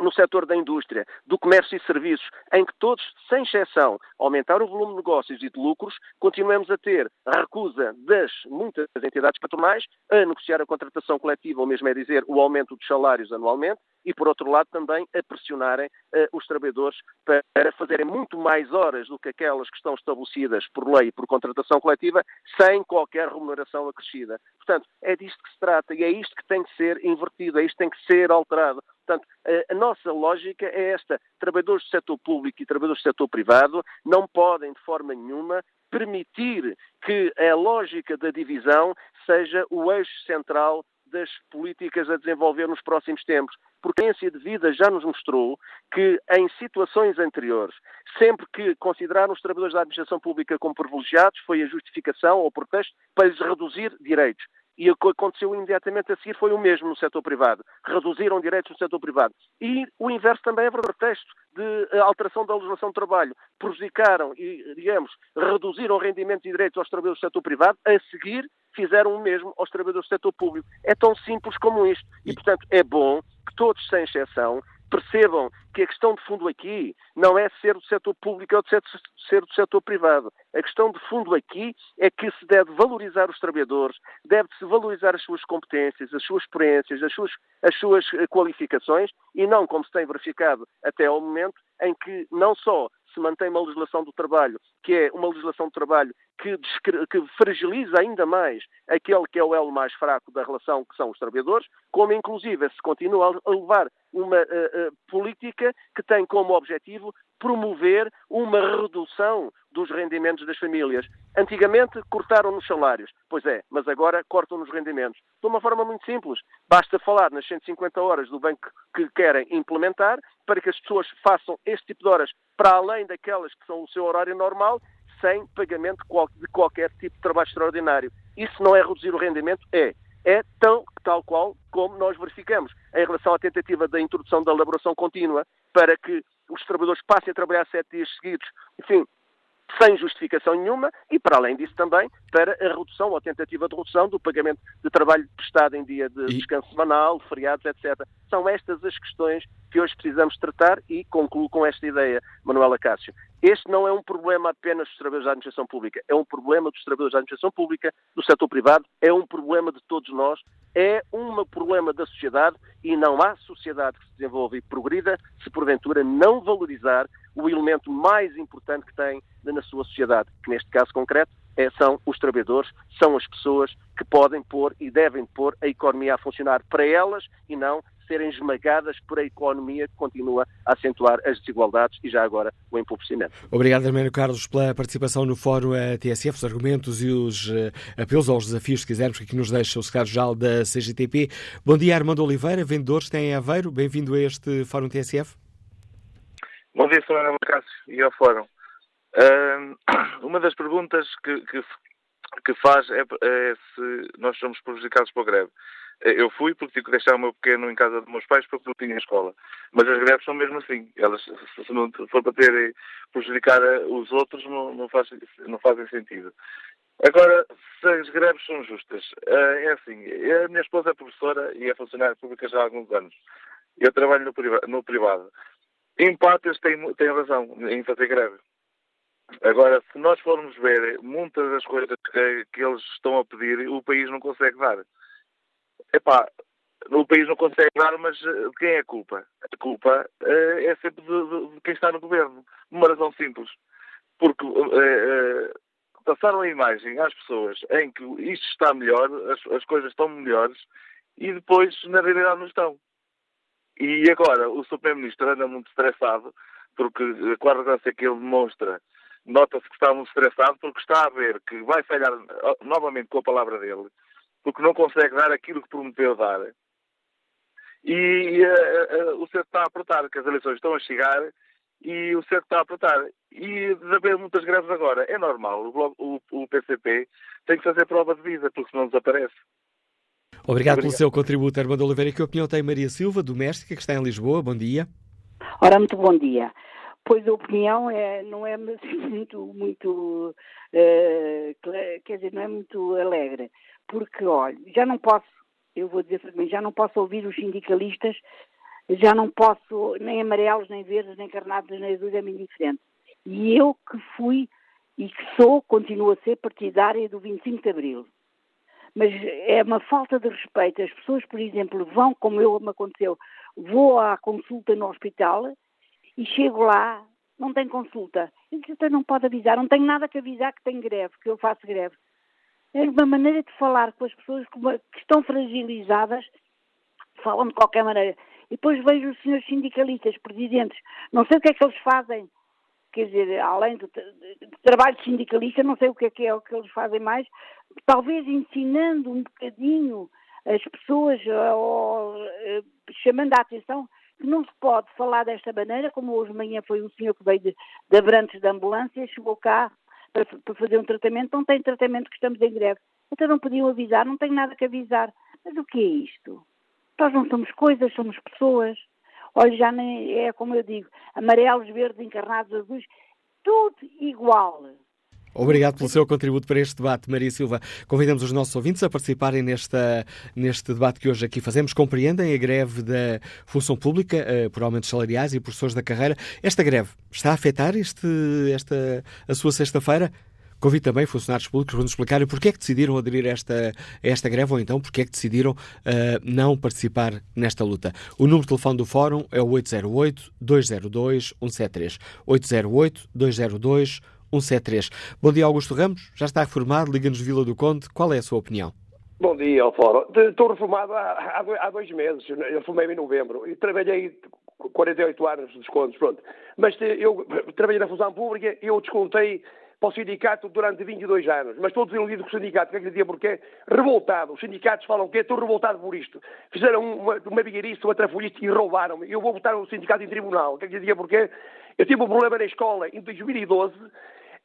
no setor da indústria, do comércio e serviços, em que todos, sem exceção, aumentaram o volume de negócios e de lucros, continuamos a ter a recusa das muitas entidades patronais a negociar a contratação coletiva, ou mesmo é dizer, o aumento dos salários anualmente, e, por outro lado, também a pressionarem uh, os trabalhadores para fazerem muito mais horas do que aquelas que estão estabelecidas por lei e por contratação coletiva, sem qualquer remuneração acrescida. Portanto, é disto que se trata e é isto que tem que ser invertido, é isto que tem que ser alterado. Portanto, a, nossa lógica é esta. Trabalhadores do setor público e trabalhadores do setor privado não podem, de forma nenhuma, permitir que a lógica da divisão seja o eixo central das políticas a desenvolver nos próximos tempos. Porque a ciência de vida já nos mostrou que, em situações anteriores, sempre que consideraram os trabalhadores da administração pública como privilegiados, foi a justificação ou pretexto para lhes reduzir direitos. E o que aconteceu imediatamente a seguir foi o mesmo no setor privado. Reduziram direitos no setor privado. E o inverso também é pretexto de eh, alteração da legislação do trabalho. Prejudicaram e, digamos, reduziram rendimentos e direitos aos trabalhadores do setor privado. A seguir, fizeram o mesmo aos trabalhadores do setor público. É tão simples como isto. E, portanto, é bom que todos, sem exceção, percebam que a questão de fundo aqui não é ser do setor público ou ser do setor privado. A questão de fundo aqui é que se deve valorizar os trabalhadores, deve-se valorizar as suas competências, as suas experiências, as suas, as suas eh, qualificações e não, como se tem verificado até ao momento, em que não só se mantém uma legislação do trabalho, que é uma legislação do trabalho que, que, fragiliza ainda mais aquele que é o elo mais fraco da relação, que são os trabalhadores, como inclusive se continua a levar uma uh, uh, política que tem como objetivo promover uma redução dos rendimentos das famílias. Antigamente cortaram nos salários, pois é, mas agora cortam nos rendimentos. De uma forma muito simples. Basta falar nas 150 horas do banco que querem implementar para que as pessoas façam este tipo de horas para além daquelas que são o seu horário normal, sem pagamento de qualquer tipo de trabalho extraordinário. Isso não é reduzir o rendimento? É. É tão, tal qual como nós verificamos em relação à tentativa da introdução da elaboração contínua para que os trabalhadores passem a trabalhar sete dias seguidos. Enfim, sem justificação nenhuma e, para além disso, também para a redução ou a tentativa de redução do pagamento de trabalho prestado em dia de descanso semanal, feriados, etc. São estas as questões que hoje precisamos tratar e concluo com esta ideia, Manuela Cássio. Este não é um problema apenas dos trabalhadores da administração pública, é um problema dos trabalhadores da administração pública, do setor privado, é um problema de todos nós, é um problema da sociedade e não há sociedade que se desenvolva e progrida se porventura não valorizar o elemento mais importante que tem na sua sociedade, que neste caso concreto é, são os trabalhadores, são as pessoas que podem pôr e devem pôr a economia a funcionar para elas e não serem esmagadas por a economia que continua a acentuar as desigualdades e já agora o empobrecimento. Obrigado, Arménio Carlos, pela participação no Fórum TSF, os argumentos e os uh, apelos aos desafios, se quisermos, que aqui nos deixa o secretário-geral da CGTP. Bom dia, Armando Oliveira, vendedores, tem Aveiro. Bem-vindo a este Fórum TSF. Bom dia, Sr. Ana Cássio e ao Fórum. Uh, uma das perguntas que, que, que faz é, é, se nós somos prejudicados pela greve. Eu fui porque tive que deixar o meu pequeno em casa dos meus pais porque não tinha escola. Mas as greves são mesmo assim. Elas, se não for para ter prejudicar os outros, não, não, faz, não fazem sentido. Agora, se as greves são justas, eh, é assim, a minha esposa é professora e é funcionária pública já há alguns anos. Eu trabalho no, privado. No privado. Em parte, eles têm, têm razão em fazer greve. Agora, se nós formos ver muitas das coisas que, que eles estão a pedir, o país não consegue dar. Epá, o país não consegue dar, mas de quem é a culpa? A culpa uh, é sempre de, de, de, quem está no governo. Uma razão simples. Porque uh, uh, passaram a imagem às pessoas em que isto está melhor, as, as coisas estão melhores, e depois, na realidade, não estão. E agora, o Sr. Primeiro-Ministro anda muito estressado, porque com a arrogância que ele demonstra, nota-se que está muito estressado, porque está a ver que vai falhar novamente com a palavra dele, porque não consegue dar aquilo que prometeu dar. E uh, uh, o cerco está a apertar, que as eleições estão a chegar e o cerco está a apertar. E de haver muitas greves agora, é normal. O, o, o PCP tem que fazer prova de vida, porque senão desaparece. Obrigado, Obrigado. pelo seu contributo, Armando Oliveira. Que opinião tem Maria Silva, doméstica, que está em Lisboa? Bom dia. Ora, muito bom dia. Pois a opinião é, não é muito, muito uh, quer dizer, não é muito alegre, porque, olha, já não posso, eu vou dizer também, já não posso ouvir os sindicalistas, já não posso, nem amarelos, nem verdes, nem carnados, nem azuis, é-me indiferente. E eu que fui e que sou, continuo a ser partidária do 25 de Abril. Mas é uma falta de respeito. As pessoas, por exemplo, vão, como eu me aconteceu, vou à consulta no hospital e chego lá, não tem consulta. Eu disse, não pode avisar, não tenho nada que avisar que tenho greve, que eu faço greve. É uma maneira de falar com as pessoas que estão fragilizadas, falam de qualquer maneira. E depois vejo os senhores sindicalistas, presidentes, não sei o que é que eles fazem, quer dizer, além do, trabalho sindicalista, não sei o que é que é o que eles fazem mais, talvez ensinando um bocadinho as pessoas, ou, uh, chamando a atenção que não se pode falar desta maneira, como hoje de manhã foi um senhor que veio de, de Abrantes da ambulância, chegou cá para, para, fazer um tratamento, não tem tratamento que estamos em greve. Então não podiam avisar, não tenho nada que avisar. Mas o que é isto? Nós não somos coisas, somos pessoas. Olha, já nem é como eu digo, amarelos, verdes, encarnados, azuis, tudo igual. Obrigado pelo seu contributo para este debate, Maria Silva. Convidamos os nossos ouvintes a participarem nesta, neste debate que hoje aqui fazemos. Compreendem a greve da função pública uh, por aumentos salariais e professores da carreira. Esta greve está a afetar este, esta, a sua sexta-feira? Convido também funcionários públicos para nos explicarem porque é que decidiram aderir a esta, a esta greve ou então porque é que decidiram uh, não participar nesta luta. O número de telefone do Fórum é o 808-202-173. 808-202-173. 173. Bom dia, Augusto Ramos. Já está reformado, Liga-nos Vila do Conde. Qual é a sua opinião? Bom dia, Alfaro. Estou reformado há, há, dois meses. Eu formei-me em novembro e trabalhei 48 anos de descontos, pronto. Mas eu trabalhei na função pública e eu descontei para o sindicato durante 22 anos. Mas estou desiludido com o sindicato. Quer dizer, porque revoltado. Os sindicatos falam que estou revoltado por isto. Fizeram uma, uma bigueirice, uma trafolhice e roubaram-me. Eu vou botar o sindicato em tribunal. Quer dizer, porque eu tive um problema na escola em 2012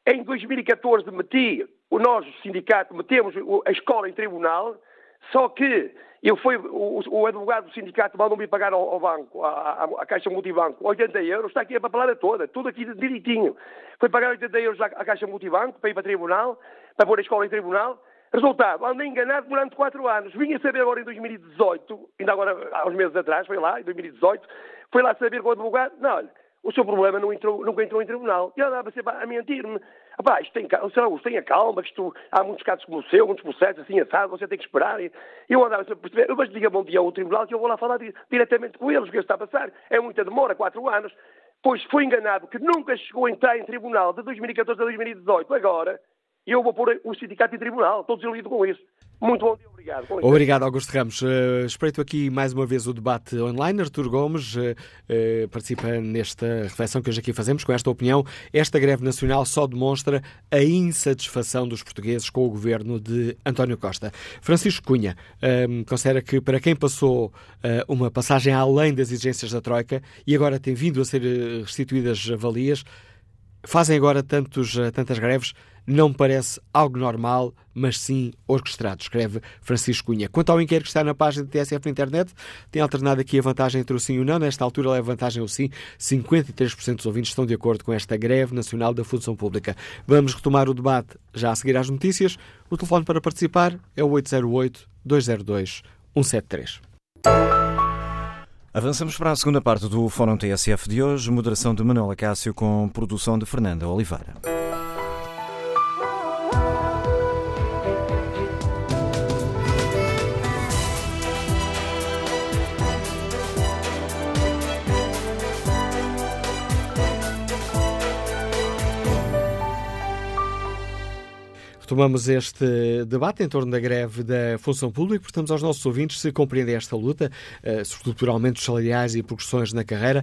em 2014 meti, nós, o sindicato, metemos a escola em tribunal, só que eu fui, o, o advogado do sindicato mandou-me pagar ao, ao banco, à, à, Caixa Multibanco, 80 euros, está aqui a papelada toda, tudo aqui direitinho. Foi pagar 80 euros à, à Caixa Multibanco para ir para tribunal, para pôr a escola em tribunal. Resultado, andei enganado durante 4 anos. Vim a saber agora em 2018, ainda agora há uns meses atrás, foi lá, em 2018, foi lá saber com o advogado, não, olha, o seu problema não entrou, nunca entrou em tribunal. E andava sempre a mentir-me. Rapaz, isto tem, Augusto, tenha calma, que isto, há muitos casos como o seu, muitos processos assim assado, você tem que esperar. E eu andava sempre a perceber, mas diga bom dia ao tribunal que eu vou lá falar diretamente com eles, o que está a passar. É muita demora, quatro anos. Pois foi enganado que nunca chegou a entrar em tribunal de 2014 a 2018. Agora, eu vou pôr o sindicato em tribunal. Estou desiludido com isso. Muito bom dia, obrigado. Obrigado, Augusto Ramos. Uh, espreito aqui mais uma vez o debate online. Artur Gomes uh, uh, participa nesta reflexão que hoje aqui fazemos com esta opinião. Esta greve nacional só demonstra a insatisfação dos portugueses com o governo de António Costa. Francisco Cunha considera que para quem passou uma passagem além das exigências da Troika e agora tem vindo a ser restituídas valias, fazem agora tantos, tantas greves não parece algo normal, mas sim orquestrado, escreve Francisco Cunha. Quanto ao inquérito que está na página da TSF na internet, tem alternado aqui a vantagem entre o sim e o não. Nesta altura leva vantagem o sim. 53% dos ouvintes estão de acordo com esta greve nacional da função pública. Vamos retomar o debate já a seguir às notícias. O telefone para participar é o 808-202-173. Avançamos para a segunda parte do Fórum TSF de hoje, moderação de Manuela Cássio com produção de Fernanda Oliveira. Retomamos este debate em torno da greve da função pública. Portamos aos nossos ouvintes se compreendem esta luta, eh, sobretudo por dos salariais e progressões na carreira.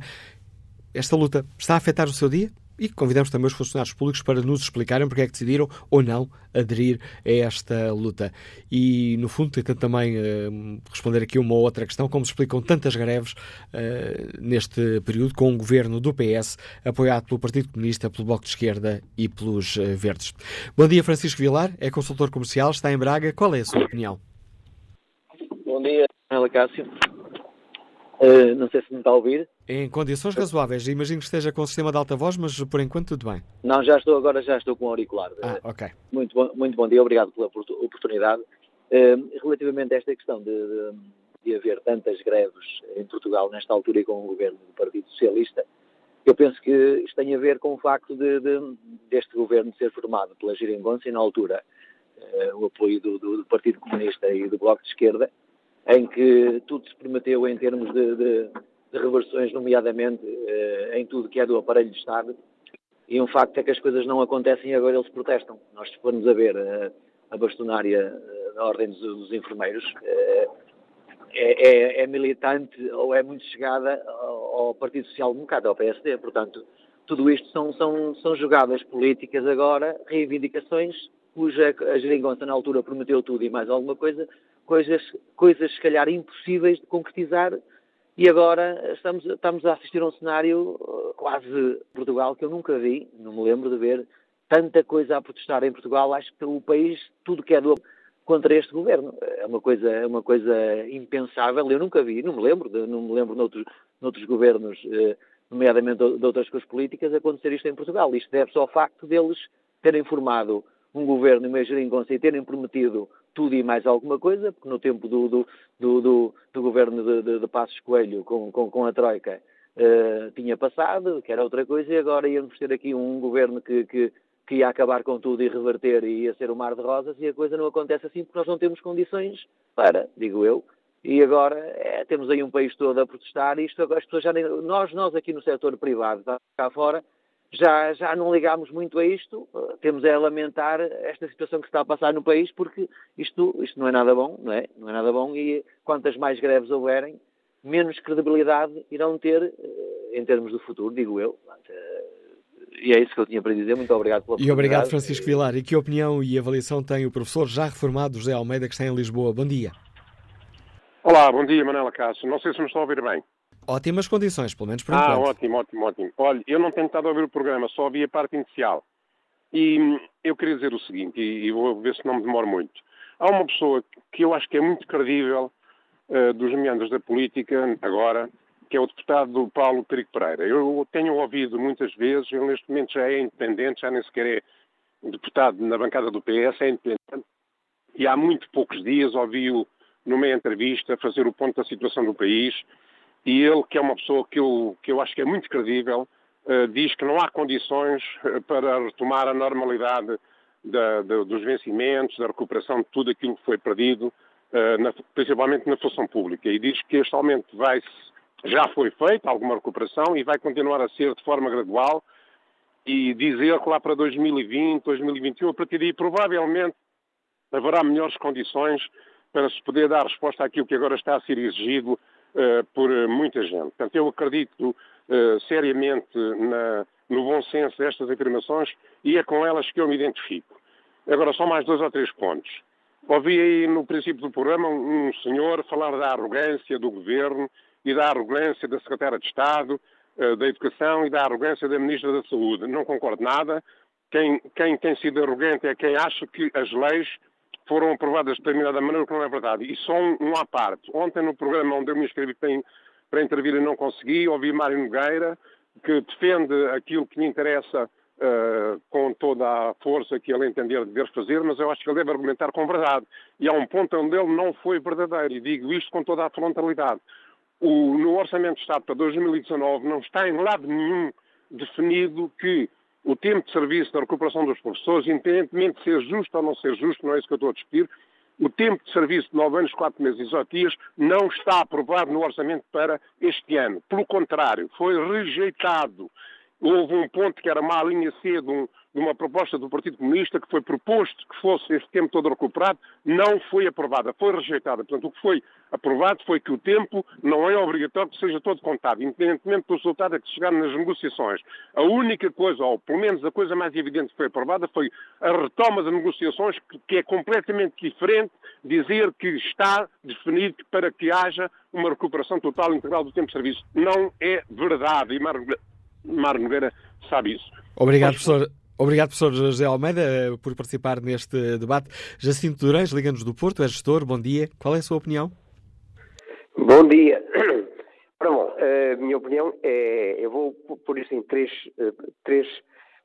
Esta luta está a afetar o seu dia? E convidamos também os funcionários públicos para nos explicarem porque é que decidiram ou não aderir a esta luta. E, no fundo, tentando também uh, responder aqui uma outra questão, como se explicam tantas greves uh, neste período com o governo do PS, apoiado pelo Partido Comunista, pelo Bloco de Esquerda e pelos uh, Verdes. Bom dia, Francisco Vilar, é consultor comercial, está em Braga. Qual é a sua opinião? Bom dia, Ana Cássio. Uh, não sei se me está a ouvir. Em condições razoáveis. Imagino que esteja com o sistema de alta voz, mas por enquanto tudo bem. Não, já estou, agora já estou com o auricular. Ah, ok. Muito bom, muito bom dia, obrigado pela oportunidade. Uh, relativamente a esta questão de, de, de, haver tantas greves em Portugal nesta altura e com o governo do Partido Socialista, eu penso que isto tem a ver com o facto de, de deste governo ser formado pela Giringonça e na altura uh, o apoio do, do, do Partido Comunista e do Bloco de Esquerda, em que tudo se prometeu em termos de, de, de reversões, nomeadamente eh, em tudo que é do aparelho de Estado, e um facto é que as coisas não acontecem e agora eles protestam. Nós, se formos a ver eh, a bastonária eh, da Ordem dos, dos Enfermeiros, é, é, é, militante ou é muito chegada ao, ao Partido Social Democrata, ao PSD. Portanto, tudo isto são, são, são jogadas políticas agora, reivindicações, cuja a geringonça na altura prometeu tudo e mais alguma coisa, coisas, coisas se calhar impossíveis de concretizar e agora estamos, estamos a assistir a um cenário uh, quase Portugal que eu nunca vi, não me lembro de ver tanta coisa a protestar em Portugal. Acho que o país, tudo que é do contra este governo. É uma coisa, é uma coisa impensável. Eu nunca vi, não me lembro, de, não me lembro noutros, noutros governos, uh, nomeadamente de outras coisas políticas, acontecer isto em Portugal. Isto deve-se ao facto deles terem formado um governo geringonça e terem prometido tudo e mais alguma coisa, porque no tempo do, do, do, do, do governo de, de, de, Passos Coelho com, com, com a Troika uh, tinha passado, que era outra coisa, e agora íamos ter aqui um governo que, que, que ia acabar com tudo e reverter e ia ser o mar de rosas, e a coisa não acontece assim porque nós não temos condições para, digo eu, e agora é, temos aí um país todo a protestar e isto, as pessoas já nem, nós, nós aqui no setor privado, cá fora, já, já não ligámos muito a isto, temos é a lamentar esta situação que se está a passar no país, porque isto, isto não é nada bom, não é? Não é nada bom e quantas mais greves houverem, menos credibilidade irão ter eh, em termos do futuro, digo eu. E é isso que eu tinha para dizer. Muito obrigado pela E obrigado, Francisco Vilar. E que opinião e avaliação tem o professor já reformado José Almeida, que está em Lisboa? Bom dia. Olá, bom dia, Manela Cássio. Não sei se me estão a ouvir bem. Ótimas condições, pelo menos por ah, enquanto. Ah, ótimo, ótimo, ótimo. Olha, eu não tenho estado a ouvir o programa, só ouvi a parte inicial. E hum, eu queria dizer o seguinte, e, e vou ver se não me demoro muito. Há uma pessoa que eu acho que é muito credível uh, dos meandros da política, agora, que é o deputado Paulo Perico Pereira. Eu tenho ouvido muitas vezes, ele neste momento já é independente, já nem sequer é deputado na bancada do PS, é independente. E há muito poucos dias ouvi-o numa entrevista fazer o ponto da situação do país e ele, que é uma pessoa que eu, que eu acho que é muito credível, uh, diz que não há condições eh, para retomar a normalidade da, da, dos vencimentos, da recuperação de tudo aquilo que foi perdido, uh, na, principalmente na função pública. E diz que este aumento vai, já foi feito, alguma recuperação, e vai continuar a ser de forma gradual, e dizer que lá para 2020, 2021, a partir daí provavelmente haverá melhores condições para se poder dar resposta àquilo que agora está a ser exigido por muita gente. Portanto, eu acredito uh, seriamente na, no bom senso destas afirmações e é com elas que eu me identifico. Agora, só mais dois ou três pontos. Ouvi aí no princípio do programa um senhor falar da arrogância do governo e da arrogância da secretária de Estado da Educação e da arrogância da Ministra da Saúde. Não concordo nada. Quem, quem tem sido arrogante é quem acha que as leis foram aprovadas de determinada maneira, que não é verdade. E só um, um à parte. Ontem, no programa onde eu me inscrevi para, para intervir e não consegui, ouvi Mário Nogueira, que defende aquilo que lhe interessa uh, com toda a força que ele entender dever fazer, mas eu acho que ele deve argumentar com verdade. E há um ponto onde ele não foi verdadeiro, e digo isto com toda a frontalidade. O, no Orçamento de Estado para 2019 não está em lado nenhum definido que o tempo de serviço da recuperação dos professores, independentemente de ser justo ou não ser justo, não é isso que eu estou a discutir, o tempo de serviço de 9 anos, 4 meses e 18 dias não está aprovado no orçamento para este ano. Pelo contrário, foi rejeitado. Houve um ponto que era má linha C de, um, de uma proposta do Partido Comunista que foi proposto que fosse este tempo todo recuperado, não foi aprovada, foi rejeitada. Portanto, o que foi aprovado foi que o tempo não é obrigatório que seja todo contado, independentemente do resultado a que se chegar nas negociações. A única coisa, ou pelo menos a coisa mais evidente que foi aprovada, foi a retoma das negociações, que é completamente diferente dizer que está definido para que haja uma recuperação total e integral do tempo de serviço. Não é verdade. E Mário Nogueira sabe isso. Obrigado, professor. Obrigado, professor José Almeida, por participar neste debate. Jacinto Durães, Liga-nos do Porto, é gestor, bom dia. Qual é a sua opinião? Bom dia. Ora bom, a minha opinião é, eu vou por isso em três, eh, três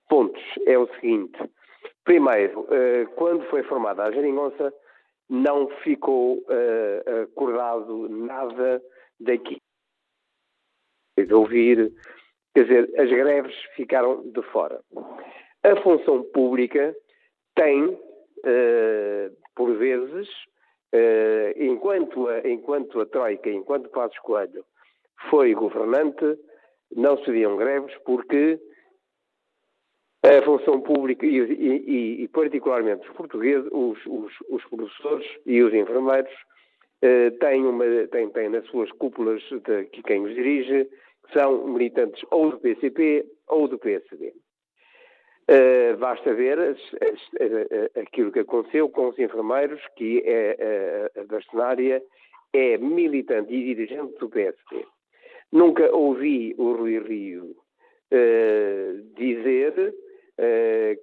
pontos. É o seguinte. Primeiro, eh, quando foi formada a geringonça, não ficou eh, acordado nada daqui de ouvir, quer dizer, as greves ficaram de fora. A função pública tem, por vezes, Uh, enquanto, a, enquanto a Troika, enquanto Passos Coelho foi governante, não se viam greves porque a função pública e, e, e particularmente os portugueses, os, os, os, professores e os enfermeiros uh, têm, uma, têm, têm nas suas cúpulas de, que quem os dirige são militantes ou do PCP ou do PSD. Uh, basta ver as, as, uh, aquilo que aconteceu com os enfermeiros, que é, uh, a bastonária é militante e dirigente do PSD. Nunca ouvi o Rui Rio dizer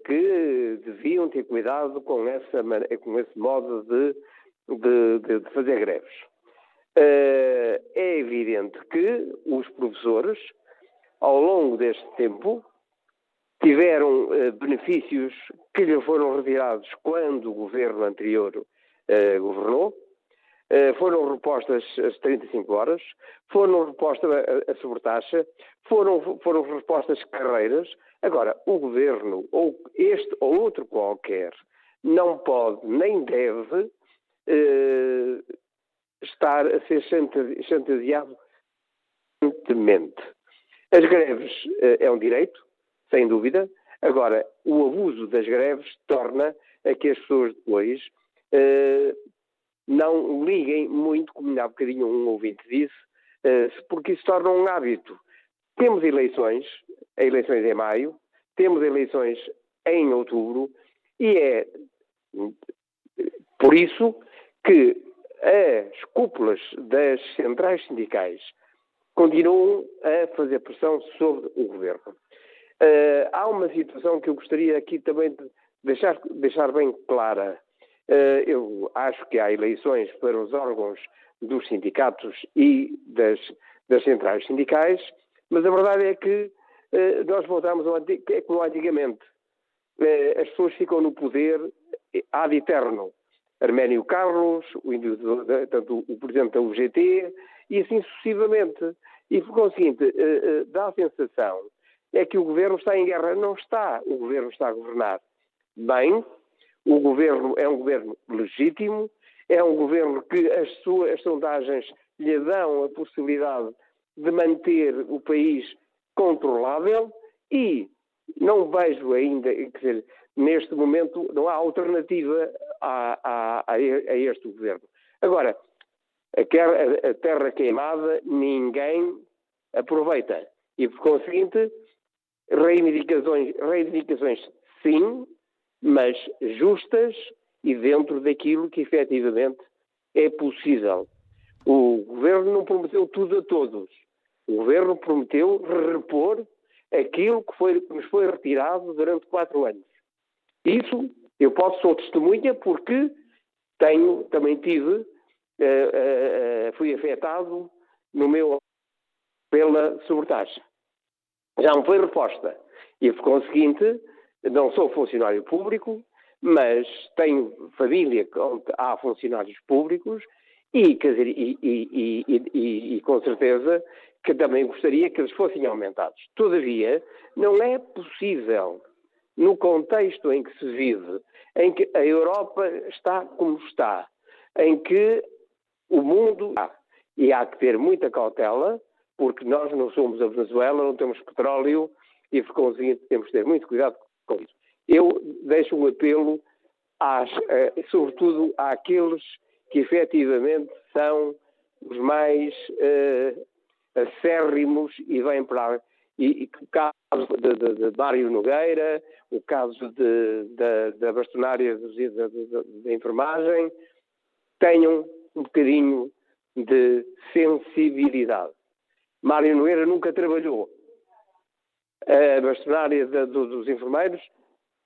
que deviam ter cuidado com, essa, com esse modo de, de, de fazer greves. é evidente que os professores, ao longo deste tempo, tiveram eh, benefícios que lhe foram retirados quando o governo anterior eh, governou, eh, foram repostas as 35 horas, foram repostas a, a sobretaxa, foram, foram repostas carreiras. Agora, o governo, ou este ou outro qualquer, não pode nem deve estar a ser chantageado constantemente. As greves é um direito, sem dúvida. Agora, o abuso das greves torna a que as pessoas depois uh, não liguem muito, como há bocadinho um ouvinte disse, uh, porque isso torna um hábito. Temos eleições, eleições em maio, temos eleições em outubro, e é por isso que as cúpulas das centrais sindicais continuam a fazer pressão sobre o governo. Uh, há uma situação que eu gostaria aqui também de deixar, deixar bem clara. Uh, eu acho que há eleições para os órgãos dos sindicatos e das, das centrais sindicais, mas a verdade é que uh, nós voltamos ao é como antigamente. as pessoas ficam no poder ad eterno. Arménio Carlos, o, tanto, o presidente da UGT, e assim sucessivamente. E por conseguinte, dá a sensação é que o governo está em guerra. Não está. O governo está a governar bem. O governo é um governo legítimo. É um governo que as suas as sondagens lhe dão a possibilidade de manter o país controlável e não vejo ainda, quer dizer, neste momento não há alternativa a, a, a este governo. Agora, a terra queimada ninguém aproveita e, por conseguinte, reivindicações, reivindicações sim, mas justas e dentro daquilo que efetivamente é possível. O governo não prometeu tudo a todos. O governo prometeu repor aquilo que, foi, que nos foi retirado durante quatro anos. Isso eu posso ser testemunha porque tenho, também tive, uh, uh, fui afetado no meu pela sobretaxa. Já não foi reposta. E por conseguinte, não sou funcionário público, mas tenho família onde há funcionários públicos e, quer dizer, e, e, e, e, com certeza que também gostaria que eles fossem aumentados. Todavia, não é possível, no contexto em que se vive, em que a Europa está como está, em que o mundo está, e há que ter muita cautela, porque nós não somos a Venezuela, não temos petróleo e, por conseguinte, temos que ter muito cuidado com isso. Eu deixo um apelo, às, eh, sobretudo àqueles que efetivamente são os mais uh, acérrimos e vêm para e, e o caso de, de, de, Mário Nogueira, o caso da bastonária da enfermagem, tenham um bocadinho de sensibilidade. Mário Nogueira nunca trabalhou. A bastonária dos enfermeiros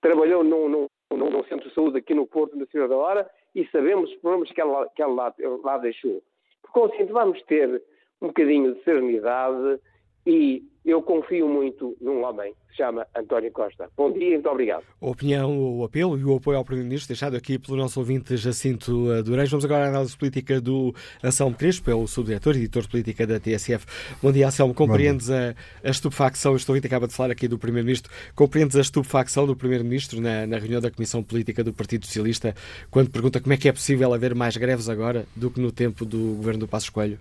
trabalhou num, num, num, centro de saúde aqui no Porto, na Cidade da Hora, e sabemos os problemas que ela, que ela lá, lá deixou. Por conseguinte, vamos ter um bocadinho de serenidade e eu confio muito num homem que se chama António Costa. Bom dia e muito obrigado. A opinião, o apelo e o apoio ao Primeiro-Ministro deixado aqui pelo nosso ouvinte Jacinto Dourejo. Vamos agora à análise política do Anselmo Crespo, é o subdiretor e editor de política da TSF. Bom dia, Anselmo. Compreendes a, a estupefacção, este ouvinte acaba de falar aqui do Primeiro-Ministro, compreendes a estupefacção do Primeiro-Ministro na, na reunião da Comissão Política do Partido Socialista, quando pergunta como é que é possível haver mais greves agora do que no tempo do governo do Passos Coelho?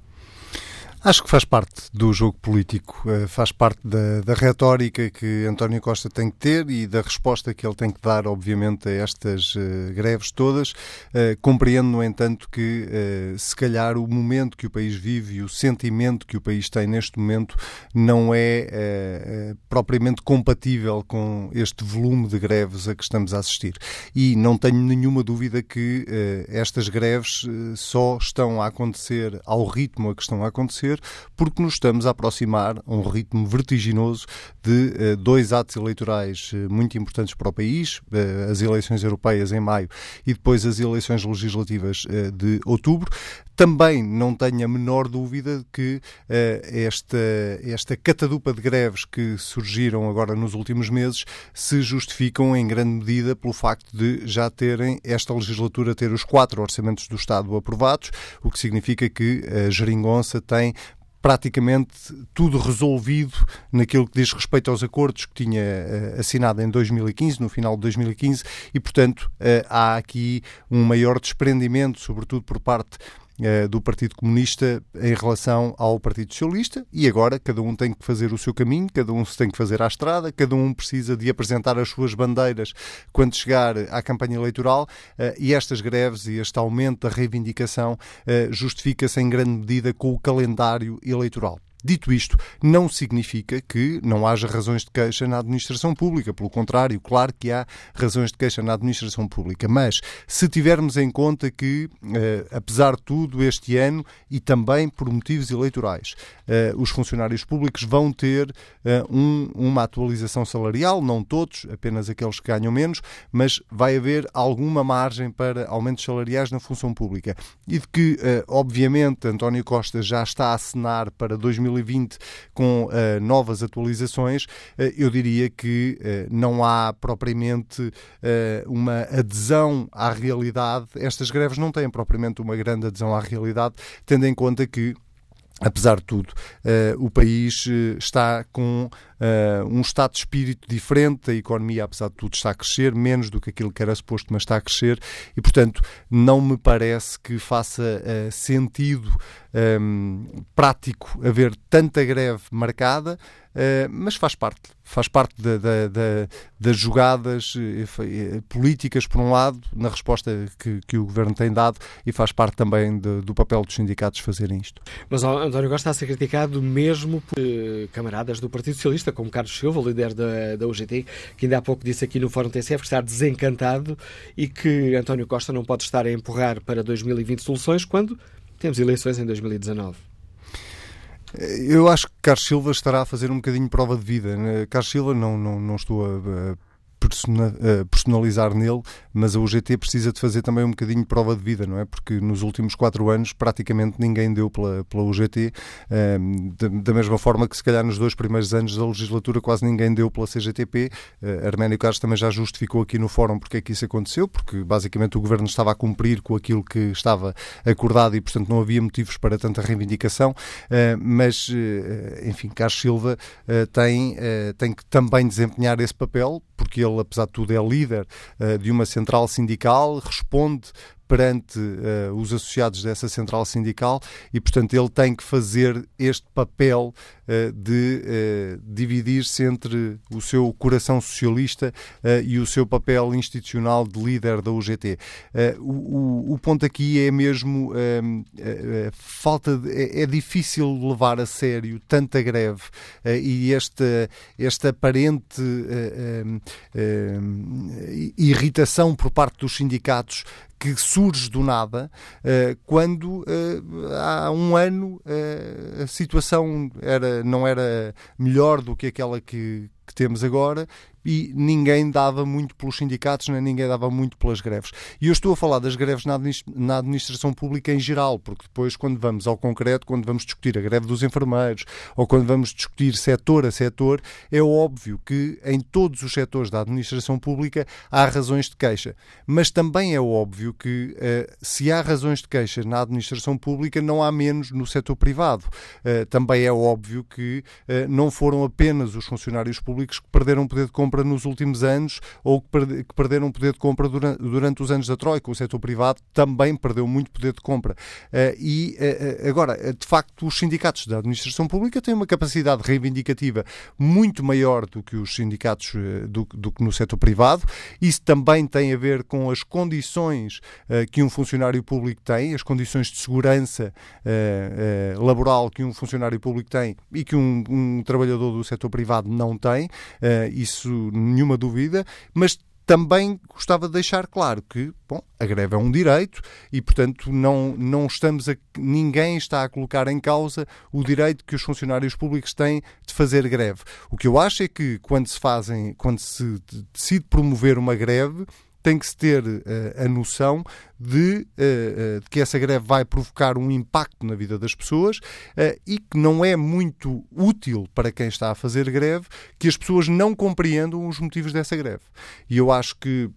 Acho que faz parte do jogo político, eh, faz parte da, da, retórica que António Costa tem que ter e da resposta que ele tem que dar, obviamente, a estas uh, greves todas. Uh, compreendo, no entanto, que uh, se calhar o momento que o país vive e o sentimento que o país tem neste momento não é propriamente compatível com este volume de greves a que estamos a assistir. E não tenho nenhuma dúvida que estas greves só estão a acontecer ao ritmo a que estão a acontecer acontecer, porque nos estamos a aproximar a um ritmo vertiginoso de uh, dois atos eleitorais uh, muito importantes para o país, uh, as eleições europeias em maio e depois as eleições legislativas de outubro. Também não tenho a menor dúvida que esta, esta catadupa de greves que surgiram agora nos últimos meses se justificam em grande medida pelo facto de já terem esta legislatura ter os quatro orçamentos do Estado aprovados, o que significa que a geringonça tem praticamente tudo resolvido naquilo que diz respeito aos acordos que tinha uh, assinado em 2015, no final de 2015, e, portanto, uh, há aqui um maior desprendimento, sobretudo por parte eh, do Partido Comunista em relação ao Partido Socialista e agora cada um tem que fazer o seu caminho, cada um se tem que fazer à estrada, cada um precisa de apresentar as suas bandeiras quando chegar à campanha eleitoral eh, e estas greves e este aumento da reivindicação eh, justifica-se em grande medida com o calendário eleitoral. Dito isto, não significa que não haja razões de queixa na administração pública. Pelo contrário, claro que há razões de queixa na administração pública. Mas se tivermos em conta que, eh, apesar de tudo, este ano e também por motivos eleitorais, eh, os funcionários públicos vão ter eh, um, uma atualização salarial, não todos, apenas aqueles que ganham menos, mas vai haver alguma margem para aumentos salariais na função pública. E de que, obviamente, António Costa já está a assinar para 2020 2020 com uh, novas atualizações, uh, eu diria que uh, não há propriamente uma adesão à realidade. Estas greves não têm propriamente uma grande adesão à realidade, tendo em conta que apesar de tudo, uh, o país uh, está com uh, um estado de espírito diferente, a economia, apesar de tudo, está a crescer, menos do que aquilo que era suposto, mas está a crescer, e, portanto, não me parece que faça sentido um, prático haver tanta greve marcada, Uh, mas faz parte, faz parte da, da, da, das jogadas uh, políticas, por um lado, na resposta que, que, o Governo tem dado, e faz parte também de, do papel dos sindicatos fazerem isto. Mas António Costa está a ser criticado mesmo por uh, camaradas do Partido Socialista, como Carlos Silva, líder da, da UGT, que ainda há pouco disse aqui no Fórum TCF que está desencantado e que António Costa não pode estar a empurrar para 2020 soluções quando temos eleições em 2019. Eu acho que Carlos Silva estará a fazer um bocadinho prova de vida. Carlos Silva, não, não, não estou a, personalizar nele, mas a UGT precisa de fazer também um bocadinho de prova de vida, não é? Porque nos últimos quatro anos praticamente ninguém deu pela, pela UGT, ehm, da mesma forma que se calhar nos dois primeiros anos da legislatura quase ninguém deu pela CGTP. Uh, Arménio Carlos também já justificou aqui no fórum porque é que isso aconteceu, porque basicamente o governo estava a cumprir com aquilo que estava acordado e, portanto, não havia motivos para tanta reivindicação. Uh, mas, uh, enfim, Carlos Silva tem, tem que também desempenhar esse papel, porque ele, apesar de tudo, é líder uh, de uma central sindical, responde perante uh, os associados dessa central sindical e, portanto, ele tem que fazer este papel de uh, dividir-se entre o seu coração socialista e o seu papel institucional de líder da UGT. O, o, o, ponto aqui é mesmo falta de, é, é, difícil levar a sério tanta greve e esta, esta aparente irritação por parte dos sindicatos que surge do nada, quando há um ano a situação era, não era melhor do que aquela que, que temos agora e ninguém dava muito pelos sindicatos, nem ninguém dava muito pelas greves. E eu estou a falar das greves na administração pública em geral, porque depois, quando vamos ao concreto, quando vamos discutir a greve dos enfermeiros ou quando vamos discutir setor a setor, é óbvio que em todos os setores da administração pública há razões de queixa. Mas também é óbvio que uh, se há razões de queixa na administração pública, não há menos no setor privado. Uh, também é óbvio que uh, não foram apenas os funcionários públicos que perderam poder de compra compra nos últimos anos ou que, perderam poder de compra durante, os anos da Troika. O setor privado também perdeu muito poder de compra. Uh, e uh, agora, de facto, os sindicatos da administração pública têm uma capacidade reivindicativa muito maior do que os sindicatos do, do, que no setor privado. Isso também tem a ver com as condições que um funcionário público tem, as condições de segurança laboral que um funcionário público tem e que um, um trabalhador do setor privado não tem. isso nenhuma dúvida, mas também gostava de deixar claro que, bom, a greve é um direito e, portanto, não, não estamos a, ninguém está a colocar em causa o direito que os funcionários públicos têm de fazer greve. O que eu acho é que quando se fazem, quando se decide promover uma greve, tem que se ter uh, a noção de, uh, de, que essa greve vai provocar um impacto na vida das pessoas e que não é muito útil para quem está a fazer greve que as pessoas não compreendam os motivos dessa greve. E eu acho que,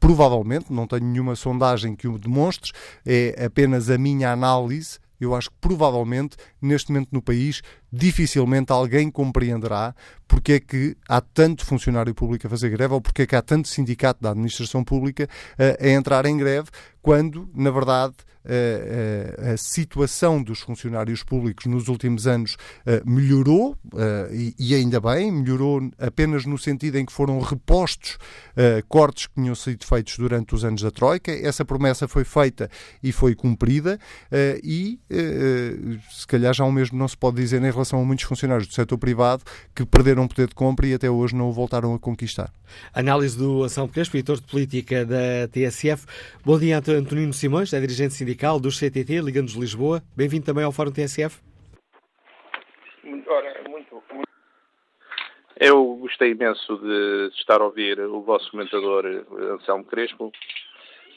provavelmente, não tenho nenhuma sondagem que o demonstre, é apenas a minha análise eu acho que provavelmente, neste momento no país, dificilmente alguém compreenderá porque é que há tanto funcionário público a fazer greve ou porque é que há tanto sindicato da administração pública a, a entrar em greve, quando, na verdade, a, a, a situação dos funcionários públicos nos últimos anos melhorou, e, e, ainda bem, melhorou apenas no sentido em que foram repostos cortes que tinham sido feitos durante os anos da Troika. Essa promessa foi feita e foi cumprida, e se calhar já o mesmo não se pode dizer em relação a muitos funcionários do setor privado que perderam poder de compra e até hoje não o voltaram a conquistar. Análise do Ação Crespo, editor de política da TSF. Bom dia, Antonino Simões, é dirigente sindical do CTT, Liga-nos Lisboa. Bem-vindo também ao Fórum TSF. Ora, muito, muito. Eu gostei imenso de estar a ouvir o vosso comentador Anselmo Crespo,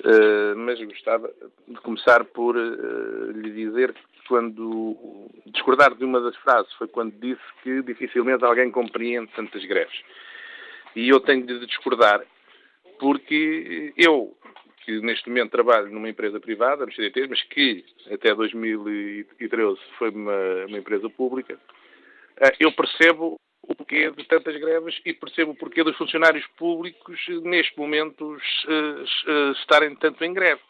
eh, mas gostava de começar por uh, lhe dizer que quando discordar de uma das frases foi quando disse que dificilmente alguém compreende tantas greves. E eu tenho de discordar porque eu que neste momento trabalho numa empresa privada, no CDT, mas que até 2013 foi uma, uma empresa pública, eh, eu percebo o porquê de tantas greves e percebo o porquê dos funcionários públicos neste momento estarem tanto em greve.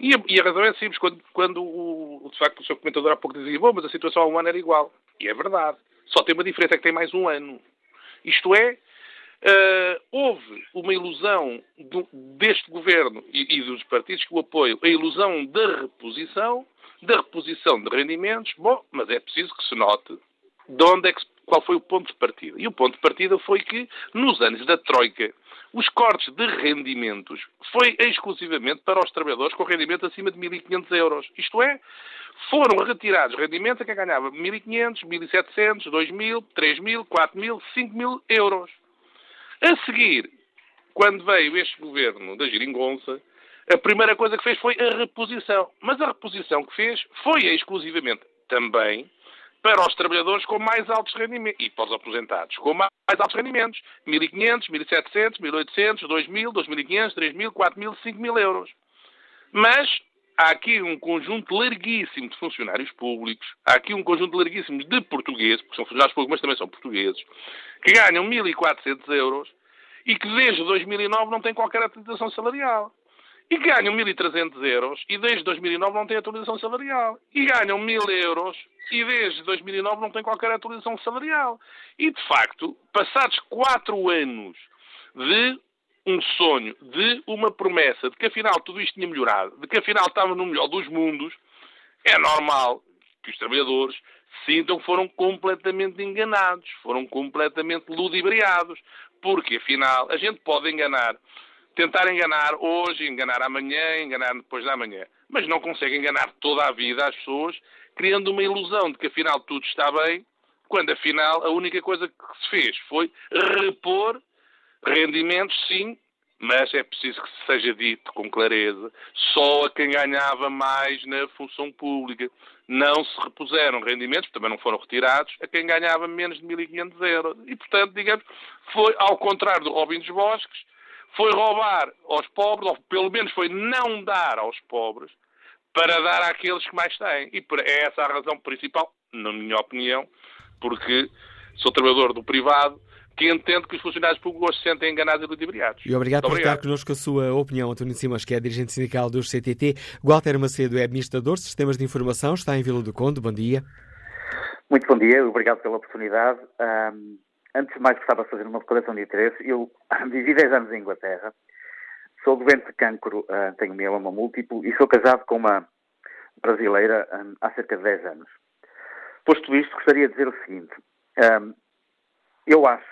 E a, e a razão é simples, quando, quando o, de facto o seu comentador há pouco dizia, bom, mas a situação há um ano era igual. E é verdade. Só tem uma diferença, é que tem mais um ano. Isto é, Uh, houve uma ilusão do, deste governo e, e, dos partidos que o apoiam, a ilusão da reposição, da reposição de rendimentos. Bom, mas é preciso que se note de onde é que, qual foi o ponto de partida. E o ponto de partida foi que, nos anos da Troika, os cortes de rendimentos foi exclusivamente para os trabalhadores com rendimento acima de 1.500 euros. Isto é, foram retirados rendimentos a quem ganhava 1.500, 1.700, 2.000, 3.000, 4.000, 5.000 euros. A seguir, quando veio este governo da Giringonça, a primeira coisa que fez foi a reposição. Mas a reposição que fez foi exclusivamente também para os trabalhadores com mais altos rendimentos e para os aposentados com mais altos rendimentos. 1.500, 1.700, 1.800, 2.000, 2.500, 3.000, 4.000, 5.000 euros. Mas há aqui um conjunto larguíssimo de funcionários públicos, há aqui um conjunto larguíssimo de portugueses, porque são funcionários públicos, mas também são portugueses, que ganham 1.400 euros e que desde 2009 não têm qualquer atualização salarial. E ganham 1.300 euros e desde 2009 não têm atualização salarial. E ganham 1.000 euros e desde 2009 não têm qualquer atualização salarial. E, de facto, passados quatro anos de um sonho, de uma promessa, de que afinal tudo isto tinha melhorado, de que afinal estava no melhor dos mundos, é normal que os trabalhadores sintam que foram completamente enganados, foram completamente ludibriados, porque afinal a gente pode enganar tentar enganar hoje, enganar amanhã, enganar depois da manhã. Mas não consegue enganar toda a vida as pessoas, criando uma ilusão de que afinal tudo está bem, quando afinal a única coisa que se fez foi repor rendimentos, sim, mas é preciso que seja dito com clareza, só a quem ganhava mais na função pública. Não se repuseram rendimentos, também não foram retirados, a quem ganhava menos de 1.500 euros. E, portanto, digamos, foi ao contrário do Robin dos Bosques, foi roubar aos pobres, ou pelo menos foi não dar aos pobres, para dar àqueles que mais têm. E é essa a razão principal, na minha opinião, porque sou trabalhador do privado, que entendo que os funcionários públicos se sentem enganados e ludibriados. E obrigado por estar connosco a sua opinião, António Simões, que é dirigente sindical dos CTT. Walter Macedo é administrador de sistemas de informação, está em Vila do Conde. Bom dia. Muito bom dia, obrigado pela oportunidade. Um, Antes de mais, gostava de fazer uma declaração de interesse. Eu vivi 10 anos em Inglaterra, sou doente de cancro, uh, tenho mieloma múltiplo e sou casado com uma brasileira um, há cerca de 10 anos. Posto isto, gostaria de dizer o seguinte. Um, eu acho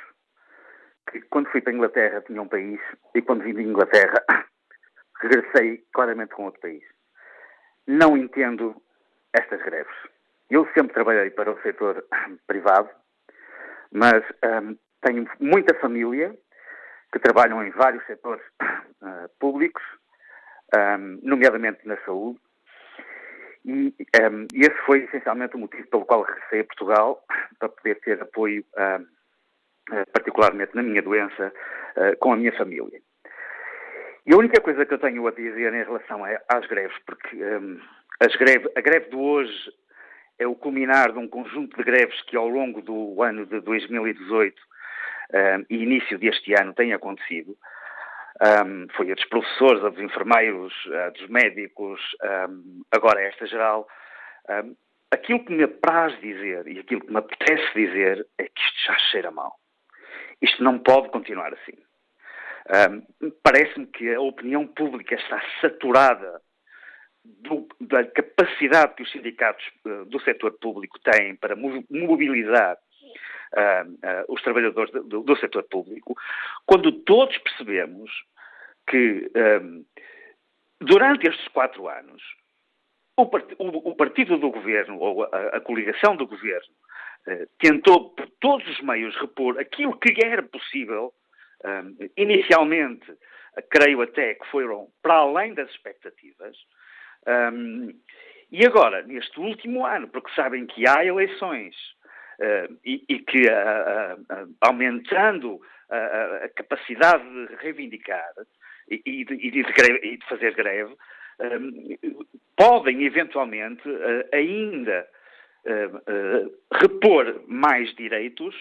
que quando fui para a Inglaterra tinha um país e quando vim de Inglaterra regressei claramente com outro país. Não entendo estas greves. Eu sempre trabalhei para o setor privado, mas um, tenho muita família que trabalham em vários setores uh, públicos, um, nomeadamente na saúde, e um, esse foi essencialmente o motivo pelo qual regressei a Portugal, para poder ter apoio, uh, particularmente na minha doença, uh, com a minha família. E a única coisa que eu tenho a dizer em relação às greves, porque as greve, a greve de hoje é o culminar de um conjunto de greves que ao longo do ano de 2018 um, e início deste ano tem acontecido. Um, foi a dos professores, a dos enfermeiros, a dos médicos, um, agora esta geral. aquilo que me apraz dizer e aquilo que me apetece dizer é que isto já cheira mal. Isto não pode continuar assim. Parece-me que a opinião pública está saturada do, da capacidade que os sindicatos uh, do setor público têm para mobilizar uh, uh, os trabalhadores do, do, setor público, quando todos percebemos que durante estes quatro anos o, part o, o, partido do governo ou a, a coligação do governo tentou por todos os meios repor aquilo que era possível inicialmente creio até que foram para além das expectativas, um, e agora, neste último ano, porque sabem que há eleições uh, e, e, que, uh, uh, aumentando a capacidade de reivindicar e, e, de, de, greve, e de, fazer greve, podem eventualmente ainda repor mais direitos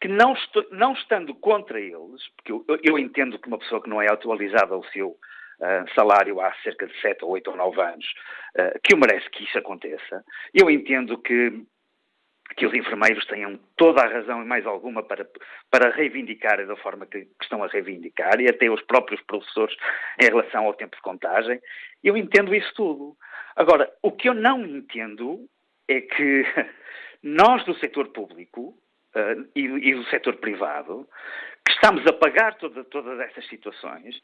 que não, não, estando contra eles, porque eu, eu, entendo que uma pessoa que não é atualizada ao seu salário há cerca de 7 ou 8 ou 9 anos, uh, que eu merece que isso aconteça. Eu entendo que, que os enfermeiros tenham toda a razão e mais alguma para, para reivindicar da forma que, que estão a reivindicar, e até os próprios professores em relação ao tempo de contagem. Eu entendo isso tudo. Agora, o que eu não entendo é que nós do setor público uh, e, e, do setor privado, que estamos a pagar toda, todas essas situações,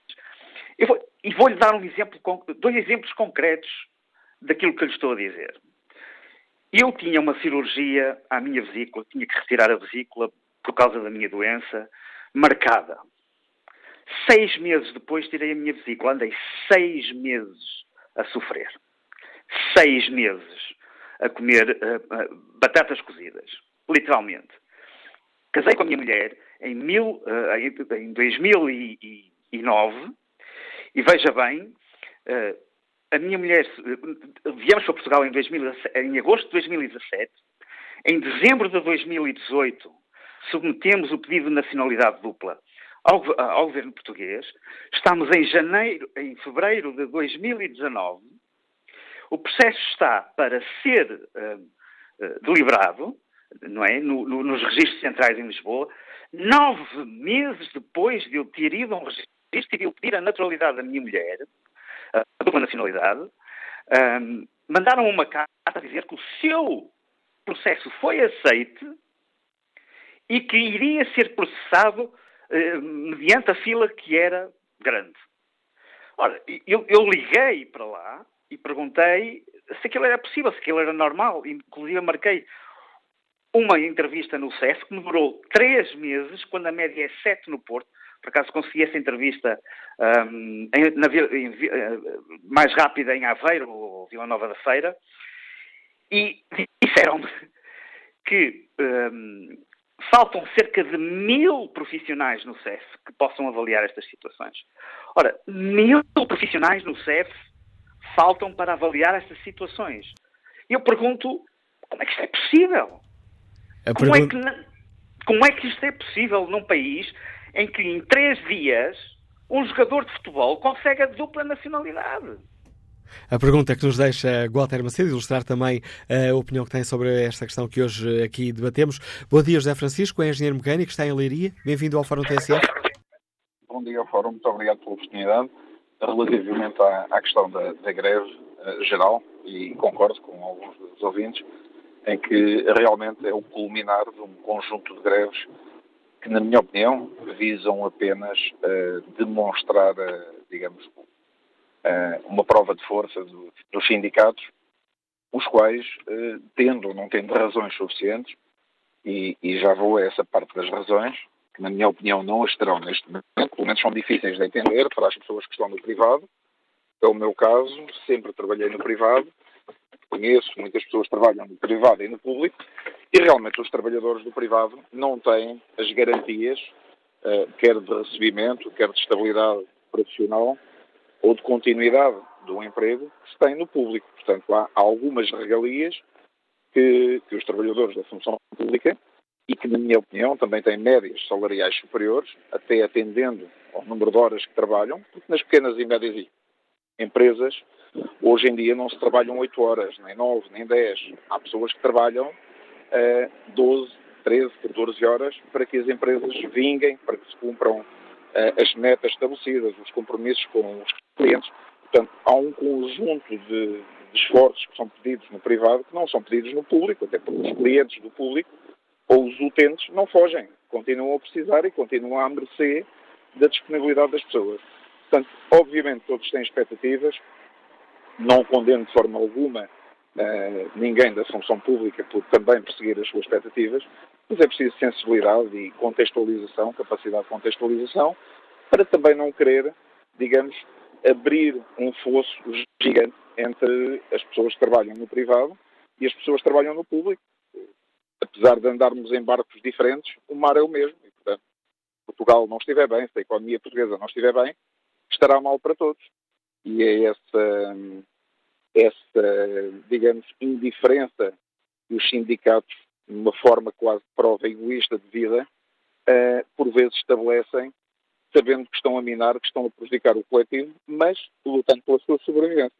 eu vou, e vou-lhe dar um exemplo, dois exemplos concretos daquilo que lhe estou a dizer. Eu tinha uma cirurgia à minha vesícula, tinha que retirar a vesícula por causa da minha doença, marcada. Seis meses depois tirei a minha vesícula. Andei seis meses a sofrer. Seis meses a comer uh, uh, batatas cozidas. Literalmente. Casei com a minha mulher em, mil, uh, em 2009 e veja bem, a minha mulher, viemos para Portugal em, 2000, em agosto de 2017, em dezembro de 2018 submetemos o pedido de nacionalidade dupla ao, ao, governo português. Estamos em janeiro, em fevereiro de 2019. O processo está para ser uh, uh, deliberado, não é, no, no, nos registros centrais em Lisboa. Nove meses depois de eu ter ido a um registro e de eu pedir a naturalidade da minha mulher, a dupla nacionalidade, um, mandaram uma carta a dizer que o seu processo foi aceite e que iria ser processado uh, mediante a fila que era grande. Ora, eu, eu, liguei para lá e perguntei se aquilo era possível, se aquilo era normal. Inclusive marquei uma entrevista no CEF que me durou três meses, quando a média é sete no Porto, por acaso consegui essa entrevista um, em, na, em, eh, mais rápida em Aveiro, ou Vila Nova da Feira, e disseram-me que um, faltam cerca de mil profissionais no CEF que possam avaliar estas situações. Ora, mil profissionais no CEF faltam para avaliar estas situações. E eu pergunto, como é que isto é possível? Como, pergunta... é que, como é que isto é possível num país em que em três dias um jogador de futebol consegue a dupla nacionalidade. A pergunta que nos deixa Walter Macedo, ilustrar também a opinião que tem sobre esta questão que hoje aqui debatemos. Bom dia, José Francisco, é engenheiro mecânico, está em Leiria. Bem-vindo ao Fórum TSF. Bom dia ao Fórum, muito obrigado pela oportunidade. Relativamente à, à questão da, da greve uh, geral, e concordo com alguns dos ouvintes, em que realmente é o culminar de um conjunto de greves que, na minha opinião, visam apenas uh, demonstrar, uh, digamos, uh, uma prova de força do, dos sindicatos, os quais, tendo ou não tendo razões suficientes, e, e, já vou a essa parte das razões, que na minha opinião não as terão neste momento, pelo menos são difíceis de entender para as pessoas que estão no privado. É o meu caso, sempre trabalhei no privado, conheço muitas pessoas trabalham no privado e no público, e realmente os trabalhadores do privado não têm as garantias, uh, quer de recebimento, quer de estabilidade profissional ou de continuidade do emprego que se tem no público. Portanto, há algumas regalias que, que os trabalhadores da função pública e que, na minha opinião, também têm médias salariais superiores, até atendendo ao número de horas que trabalham, porque nas pequenas e médias empresas, hoje em dia não se trabalham 8 horas, nem 9, nem 10. Há pessoas que trabalham 12, 13, 14 horas para que as empresas vinguem, para que se cumpram as metas estabelecidas, os compromissos com os clientes. Portanto, há um conjunto de, de esforços que são pedidos no privado que não são pedidos no público, até porque os clientes do público ou os utentes não fogem, continuam a precisar e continuam a merecer da disponibilidade das pessoas. Portanto, obviamente todos têm expectativas, não condeno de forma alguma uh, ninguém da função pública por também perseguir as suas expectativas, mas é preciso sensibilidade e contextualização, capacidade de contextualização, para também não querer, digamos, abrir um fosso gigante entre as pessoas que trabalham no privado e as pessoas que trabalham no público. Apesar de andarmos em barcos diferentes, o mar é o mesmo. E, portanto, Portugal não estiver bem, se a economia portuguesa não estiver bem, estará mal para todos. E é essa, essa, digamos, indiferença dos sindicatos, numa forma quase de prova egoísta de vida, uh, por vezes estabelecem, sabendo que estão a minar, que estão a prejudicar o coletivo, mas lutando pela sua sobrevivência.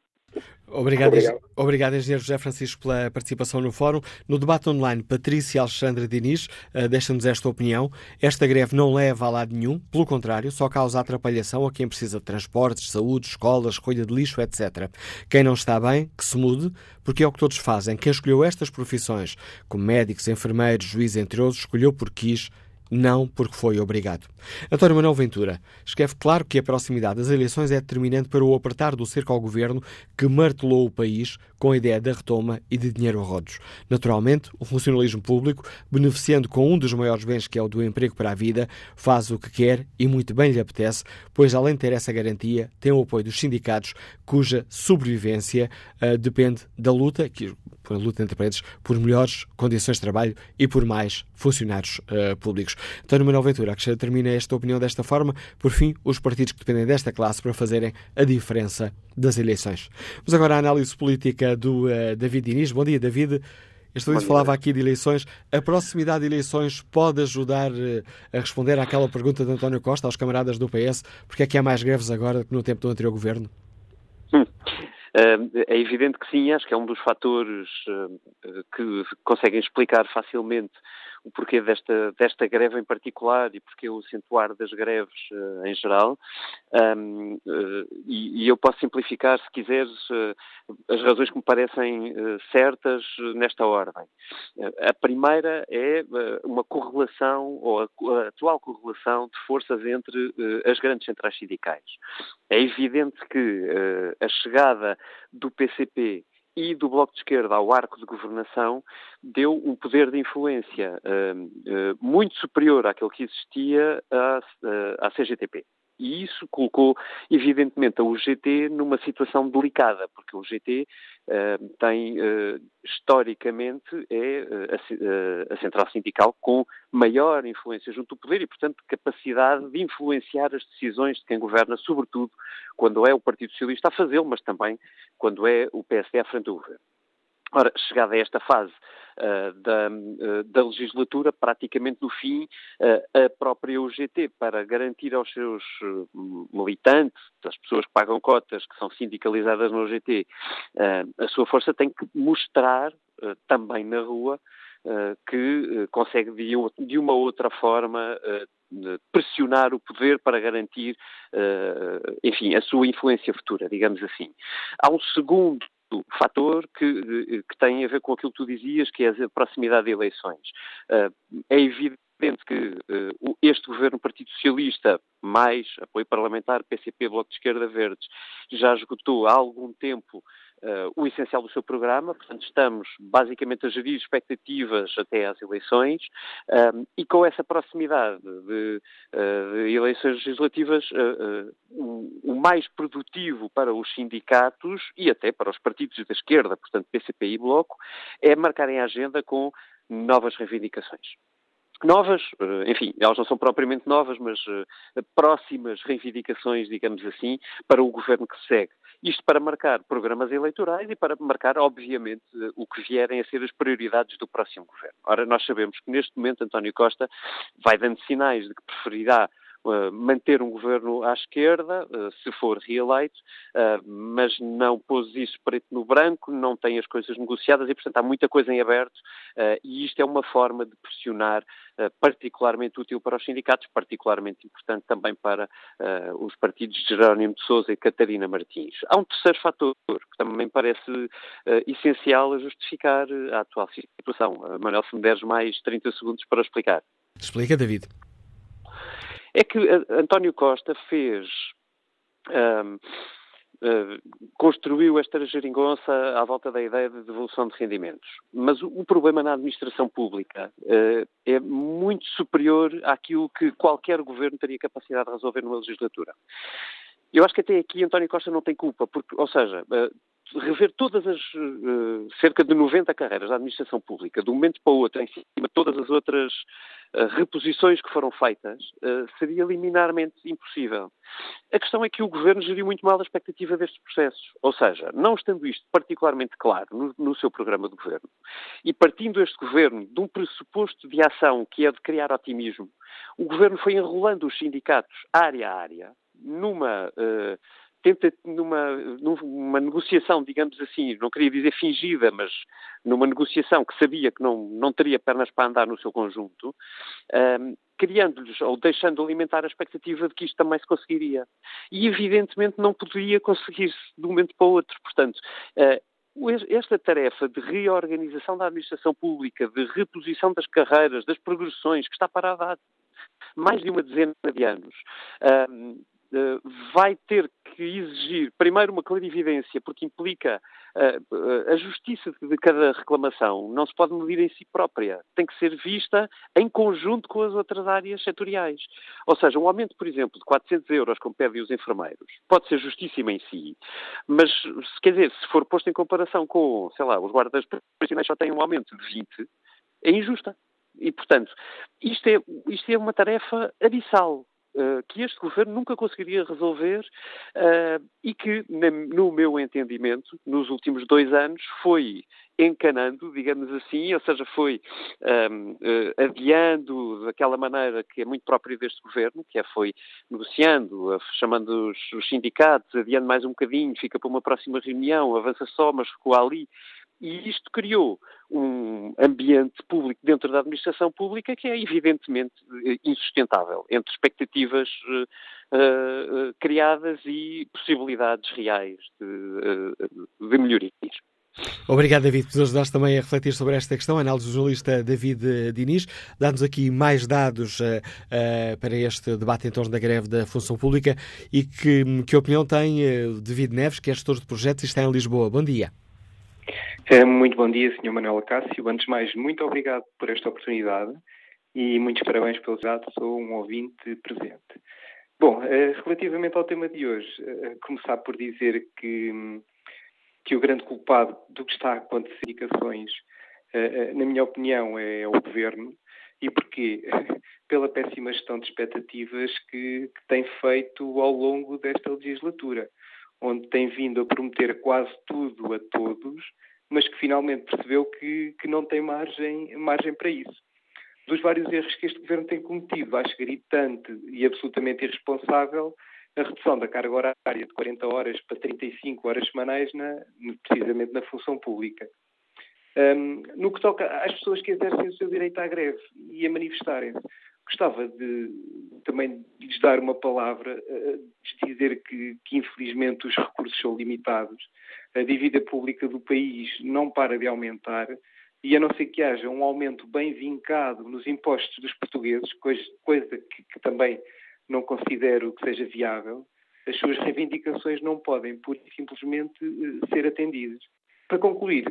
Obrigado, obrigado. obrigado, engenheiro José Francisco, pela participação no fórum. No debate online, Patrícia Alexandra Diniz uh, deixa-nos esta opinião. Esta greve não leva a lado nenhum, pelo contrário, só causa atrapalhação a quem precisa de transportes, saúde, escolas, recolha de lixo, etc. Quem não está bem, que se mude, porque é o que todos fazem. Quem escolheu estas profissões, como médicos, enfermeiros, juízes, entre outros, escolheu porque quis não porque foi obrigado. António Manuel Ventura escreve claro que a proximidade das eleições é determinante para o apertar do cerco ao governo que martelou o país com a ideia da retoma e de dinheiro a rodos. Naturalmente, o funcionalismo público, beneficiando com um dos maiores bens que é o do emprego para a vida, faz o que quer e muito bem lhe apetece, pois além de ter essa garantia, tem o apoio dos sindicatos, cuja sobrevivência uh, depende da luta, que, por luta entre paredes, por melhores condições de trabalho e por mais funcionários uh, públicos. António Manuel Ventura, que termina esta opinião desta forma, por fim, os partidos que dependem desta classe para fazerem a diferença das eleições. Vamos agora à análise política do uh, David Diniz. Bom dia, David. Este vídeo falava aqui de eleições. A proximidade de eleições pode ajudar uh, a responder àquela pergunta de António Costa aos camaradas do PS? Porque é que há mais greves agora que no tempo do anterior governo? Hum. É evidente que sim, acho que é um dos fatores que conseguem explicar facilmente o porquê desta, desta greve em particular e porquê o acentuar das greves uh, em geral. Um, uh, eh, e, e, eu posso simplificar, se quiseres, uh, as razões que me parecem certas nesta ordem. a primeira é uma correlação, ou a, a, atual correlação de forças entre as grandes centrais sindicais. É evidente que a chegada do PCP e do Bloco de Esquerda ao arco de governação deu um poder de influência uh, uh, muito superior àquele que existia à, uh, à CGTP. E isso colocou, evidentemente, a UGT numa situação delicada, porque a UGT uh, tem, uh, historicamente, é uh, a, a, central sindical com maior influência junto do poder e, portanto, capacidade de influenciar as decisões de quem governa, sobretudo quando é o Partido Socialista a fazê-lo, mas também quando é o PSD à frente do governo. Ora, chegada a esta fase uh, da, uh, da, legislatura, praticamente no fim, uh, a própria UGT, para garantir aos seus militantes, as pessoas que pagam cotas, que são sindicalizadas no UGT, a sua força tem que mostrar também na rua que consegue de uma outra forma pressionar o poder para garantir, enfim, a sua influência futura, digamos assim. Há um segundo fator que, que tem a ver com aquilo que tu dizias, que é a proximidade de eleições. Uh, é evidente que uh, este governo Partido Socialista, mais apoio parlamentar, PCP, Bloco de Esquerda, Verdes, já esgotou há algum tempo uh, o essencial do seu programa, portanto estamos basicamente a gerir expectativas até às eleições um, e com essa proximidade de, uh, de eleições legislativas, uh, o mais produtivo para os sindicatos e até para os partidos da esquerda, portanto PCP e Bloco, é marcarem a agenda com novas reivindicações novas, enfim, elas não são propriamente novas, mas próximas reivindicações, digamos assim, para o governo que segue. Isto para marcar programas eleitorais e para marcar, obviamente, o que vierem a ser as prioridades do próximo governo. Ora, nós sabemos que neste momento António Costa vai dando sinais de que preferirá manter um governo à esquerda, uh, se for reeleito, uh, mas não pôs isso preto no branco, não tem as coisas negociadas e, portanto, há muita coisa em aberto e isto é uma forma de pressionar particularmente útil para os sindicatos, particularmente importante também para os partidos de Jerónimo de Sousa e Catarina Martins. Há um terceiro fator que também parece essencial a justificar a atual situação. Manuel, se me deres mais 30 segundos para explicar. Explica, David é que eh, António Costa fez. Um, Uh, construiu esta geringonça à volta da ideia de devolução de rendimentos. Mas o, problema na administração pública uh, é muito superior àquilo que qualquer governo teria capacidade de resolver numa legislatura. Eu acho que até aqui António Costa não tem culpa, porque, ou seja, rever todas as cerca de 90 carreiras da administração pública, de um momento para o outro, em cima de todas as outras reposições que foram feitas, uh, seria liminarmente impossível. A questão é que o Governo geriu muito mal a expectativa destes processos. Ou seja, não estando isto particularmente claro no, no seu programa de Governo, e partindo este Governo de um pressuposto de ação que é de criar otimismo, o Governo foi enrolando os sindicatos área a área, numa... Uh, tenta numa, numa negociação, digamos assim, não queria dizer fingida, mas numa negociação que sabia que não, não teria pernas para andar no seu conjunto, um, criando-lhes ou deixando alimentar a expectativa de que isto também se conseguiria. E evidentemente não poderia conseguir-se de um momento para o outro. Portanto, uh, esta tarefa de reorganização da administração pública, de reposição das carreiras, das progressões, que está parada há mais de uma dezena de anos, vai ter que exigir, primeiro, uma clarividência, porque implica a justiça de cada reclamação não se pode medir em si própria. Tem que ser vista em conjunto com as outras áreas setoriais. Ou seja, um aumento, por exemplo, de 400 euros, como pedem os enfermeiros, pode ser justíssimo em si, mas, quer dizer, se for posto em comparação com, sei lá, os guardas profissionais só têm um aumento de 20, é injusta. E, portanto, isto é, isto é uma tarefa abissal. Uh, que este governo nunca conseguiria resolver uh, e que, no meu entendimento, nos últimos dois anos foi encanando, digamos assim, ou seja, foi um, uh, eh, adiando daquela maneira que é muito própria deste governo, que é foi negociando, chamando os, os sindicatos, adiando mais um bocadinho, fica para uma próxima reunião, avança só, mas ficou ali. E isto criou um ambiente público dentro da administração pública que é evidentemente eh, insustentável, entre expectativas uh, uh, criadas e possibilidades reais de, de melhorias. Obrigado, David, por nos ajudares também a refletir sobre esta questão. A análise do jornalista David Diniz dá-nos aqui mais dados uh, uh, para este debate em torno da greve da função pública e que, que opinião tem uh, David Neves, que é gestor de projetos e está em Lisboa. Bom dia. É, muito bom dia, Sr. Manuel Cássio. Antes de mais, muito obrigado por esta oportunidade e muitos parabéns pelo dado. Sou um ouvinte presente. Bom, eh, relativamente ao tema de hoje, eh, começar por dizer que, que o grande culpado do que está a acontecer indicações, eh, na minha opinião, é o Governo. E porquê? Pela péssima gestão de expectativas que, que tem feito ao longo desta legislatura, onde tem vindo a prometer quase tudo a todos, mas que finalmente percebeu que, que não tem margem, margem para isso. Dos vários erros que este governo tem cometido, acho gritante e absolutamente irresponsável a redução da carga horária de 40 horas para 35 horas semanais, na, precisamente na função pública. Um, no que toca às pessoas que exercem o seu direito à greve e a manifestarem-se, gostava de também de lhes dar uma palavra, de dizer que, que infelizmente os recursos são limitados a dívida pública do país não para de aumentar e a não ser que haja um aumento bem vincado nos impostos dos portugueses, coisa, coisa que, que, também não considero que seja viável, as suas reivindicações não podem, pura e simplesmente, eh, ser atendidas. Para concluir,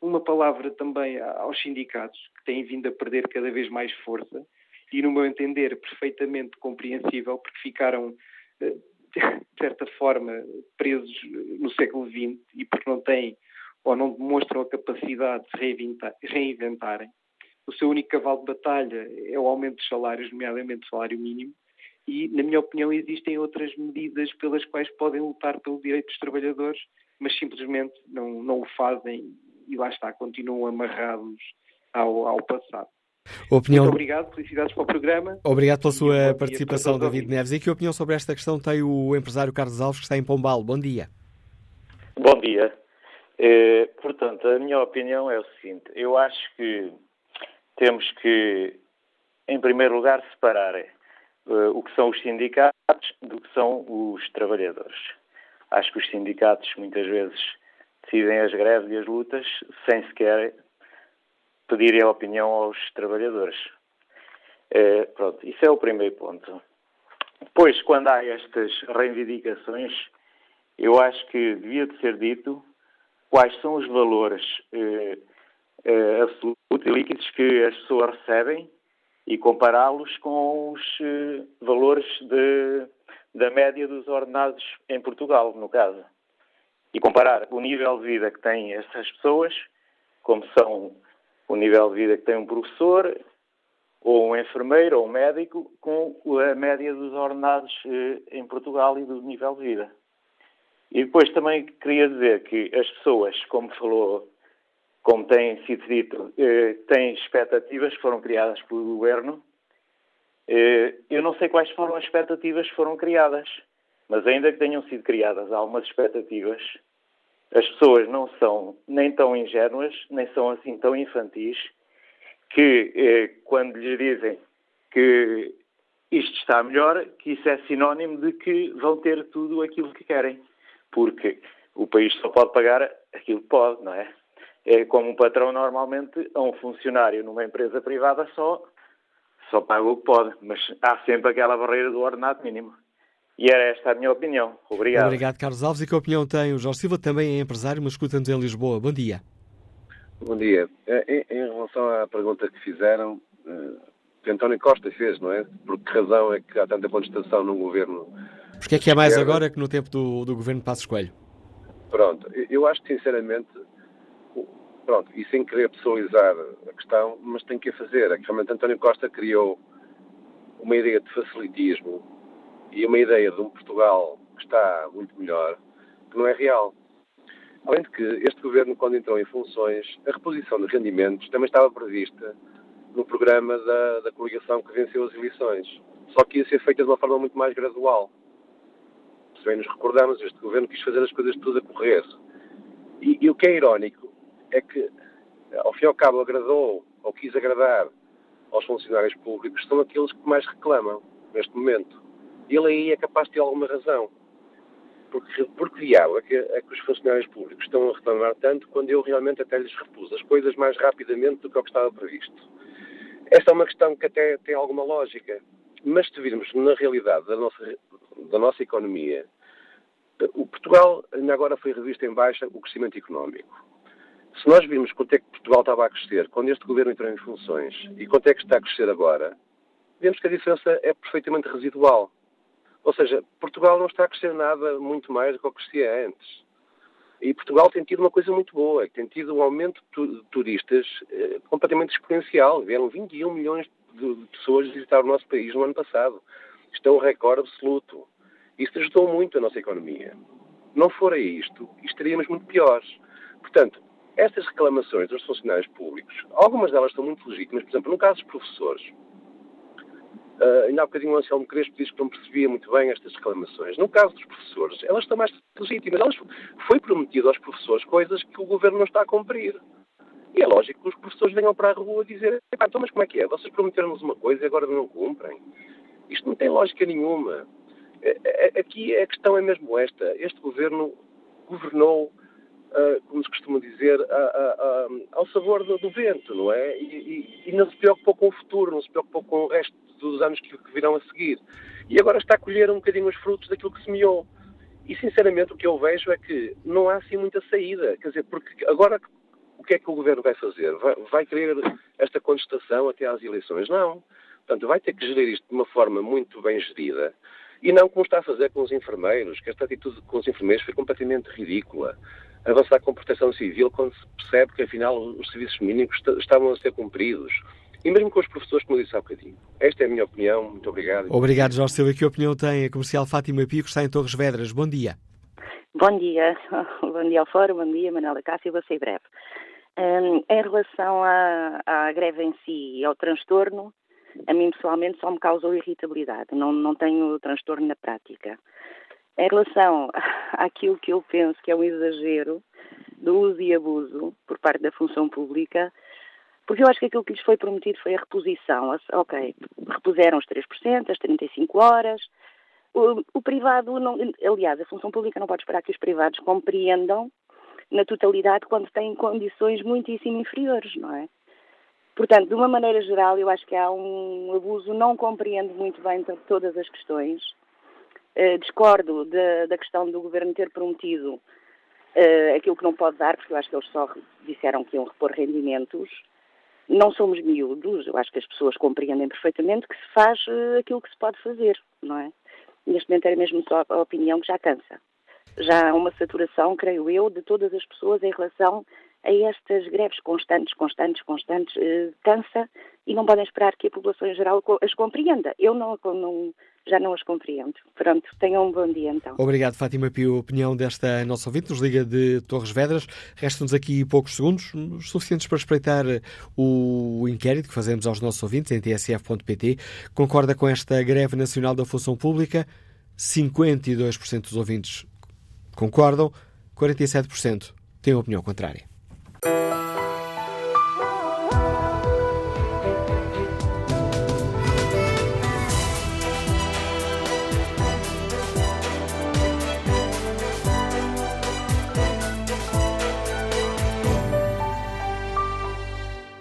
uma palavra também aos sindicatos, que têm vindo a perder cada vez mais força, e, no meu entender, perfeitamente compreensível, porque ficaram eh, de certa forma, presos no século XX e porque não têm ou não demonstram a capacidade de reinventar, reinventarem. O seu único cavalo de batalha é o aumento dos salários, nomeadamente o salário mínimo, e, na minha opinião, existem outras medidas pelas quais podem lutar pelo direito dos trabalhadores, mas simplesmente não, não o fazem e lá está, continuam amarrados ao, ao passado. Opinião... Muito obrigado, felicidades para o programa. Obrigado pela sua participação, David Neves. E que opinião sobre esta questão tem o empresário Carlos Alves, que está em Pombal? Bom dia. Bom dia. Eh, portanto, a minha opinião é o seguinte: eu acho que temos que, em primeiro lugar, separar eh, o que são os sindicatos do que são os trabalhadores. Acho que os sindicatos muitas vezes decidem as greves e as lutas sem sequer pedirem a opinião aos trabalhadores. É, pronto, isso é o primeiro ponto. Depois, quando há estas reivindicações, eu acho que devia de ser dito quais são os valores eh, eh, absolutos e líquidos que as pessoas recebem e compará-los com os eh, valores de, da média dos ordenados em Portugal, no caso. E comparar o nível de vida que têm essas pessoas, como são o nível de vida que tem um professor, ou um enfermeiro, ou um médico, com a média dos ordenados eh, em Portugal e do nível de vida. E depois também queria dizer que as pessoas, como falou, como tem sido dito, eh, têm expectativas que foram criadas pelo governo. Eh, eu não sei quais foram as expectativas que foram criadas, mas ainda que tenham sido criadas algumas expectativas, as pessoas não são nem tão ingênuas, nem são assim tão infantis, que eh, quando lhes dizem que isto está melhor, que isso é sinónimo de que vão ter tudo aquilo que querem. Porque o país só pode pagar aquilo que pode, não é? É como um patrão normalmente a um funcionário numa empresa privada só, só paga o que pode, mas há sempre aquela barreira do ordenado mínimo. E era esta a minha opinião. Obrigado. Obrigado, Carlos Alves. E que opinião tem o Jorge Silva? Também é empresário, mas escuta-nos em Lisboa. Bom dia. Bom dia. Em, em, relação à pergunta que fizeram, que António Costa fez, não é? Por que razão é que há tanta contestação num governo? Porque é que é mais agora que no tempo do, do governo Passos Coelho? Pronto, eu acho que sinceramente, pronto, e sem querer pessoalizar a questão, mas tem que a fazer. É que realmente António Costa criou uma ideia de facilitismo e uma ideia de um Portugal que está muito melhor, que não é real. Além de que este governo, quando entrou em funções, a reposição de rendimentos também estava prevista no programa da, da coligação que venceu as eleições. Só que ia ser feita de uma forma muito mais gradual. Se bem nos recordamos, este governo quis fazer as coisas tudo a correr. E, e o que é irónico é que, ao fim e ao cabo, agradou ou quis agradar aos funcionários públicos, são aqueles que mais reclamam neste momento. Ele aí é capaz de ter alguma razão. Porque, porque diabo é que, é que os funcionários públicos estão a reclamar tanto quando eu realmente até lhes repus as coisas mais rapidamente do que o que estava previsto? Esta é uma questão que até tem alguma lógica. Mas se virmos na realidade da nossa, da nossa economia, o Portugal ainda agora foi revisto em baixa o crescimento económico. Se nós vimos quanto é que Portugal estava a crescer quando este governo entrou em funções e quanto é que está a crescer agora, vemos que a diferença é perfeitamente residual. Ou seja, Portugal não está a crescer nada muito mais do que o crescia antes. E Portugal tem tido uma coisa muito boa, tem tido um aumento de turistas eh, completamente exponencial. Vieram 21 milhões de pessoas visitar o nosso país no ano passado. Isto é um recorde absoluto. Isto ajudou muito a nossa economia. Não fora isto, estaríamos muito piores. Portanto, estas reclamações dos funcionários públicos, algumas delas são muito legítimas, por exemplo, no caso dos professores, Uh, ainda há bocadinho o Anselmo Crespo disse que não percebia muito bem estas reclamações. No caso dos professores, elas estão mais legítimas. Elas, foi prometido aos professores coisas que o governo não está a cumprir. E é lógico que os professores venham para a rua dizer: então, mas como é que é? Vocês prometeram-nos uma coisa e agora não cumprem. Isto não tem lógica nenhuma. É, é, aqui a questão é mesmo esta. Este governo governou, como se costuma dizer, ao sabor do, vento, não é? E, não se preocupou com o futuro, não se preocupou com o resto dos anos que, que virão a seguir. E agora está a colher um bocadinho os frutos daquilo que semeou. E, sinceramente, o que eu vejo é que não há assim muita saída. Quer dizer, porque agora o que é que o governo vai fazer? Vai, vai querer esta contestação até às eleições? Não. Portanto, vai ter que gerir isto de uma forma muito bem gerida. E não como está a fazer com os enfermeiros, que esta atitude com os enfermeiros foi completamente ridícula. Avançar com proteção civil quando se percebe que, afinal, os serviços mínimos estavam a ser cumpridos e mesmo com os professores, como eu disse há bocadinho. Esta é a minha opinião. Muito obrigado. Obrigado, Jorge Silva. Que opinião tem a comercial Fátima Pico, está em Torres Vedras. Bom dia. Bom dia. Bom dia ao Fórum, bom dia, Manuela Cássio. Vou ser breve. Um, em relação à, à, greve em si e ao transtorno, a mim pessoalmente só me causou irritabilidade. Não, não tenho transtorno na prática. Em relação àquilo que eu penso que é um exagero do uso e abuso por parte da função pública, porque eu acho que aquilo que lhes foi prometido foi a reposição. Ok, repuseram os 3%, as 35 horas. O, o privado, não, aliás, a função pública não pode esperar que os privados compreendam na totalidade quando têm condições muitíssimo inferiores, não é? Portanto, de uma maneira geral, eu acho que há um abuso, não compreendo muito bem todas as questões. Uh, discordo da, da, questão do governo ter prometido uh, aquilo que não pode dar, porque eu acho que eles só disseram que iam repor rendimentos não somos miúdos, eu acho que as pessoas compreendem perfeitamente que se faz uh, aquilo que se pode fazer, não é? Neste momento é mesmo só a opinião que já cansa. Já há uma saturação, creio eu, de todas as pessoas em relação a estas greves constantes, constantes, constantes, uh, cansa e não podem esperar que a população em geral as compreenda. Eu não, não, já não as compreendo. Pronto, tenham um bom dia então. Obrigado, Fátima Pio. Opinião desta nossa ouvinte, nos liga de Torres Vedras. Restam-nos aqui poucos segundos, suficientes para espreitar o inquérito que fazemos aos nossos ouvintes em tsf.pt. Concorda com esta greve nacional da função pública? 52% dos ouvintes concordam, 47% têm opinião contrária.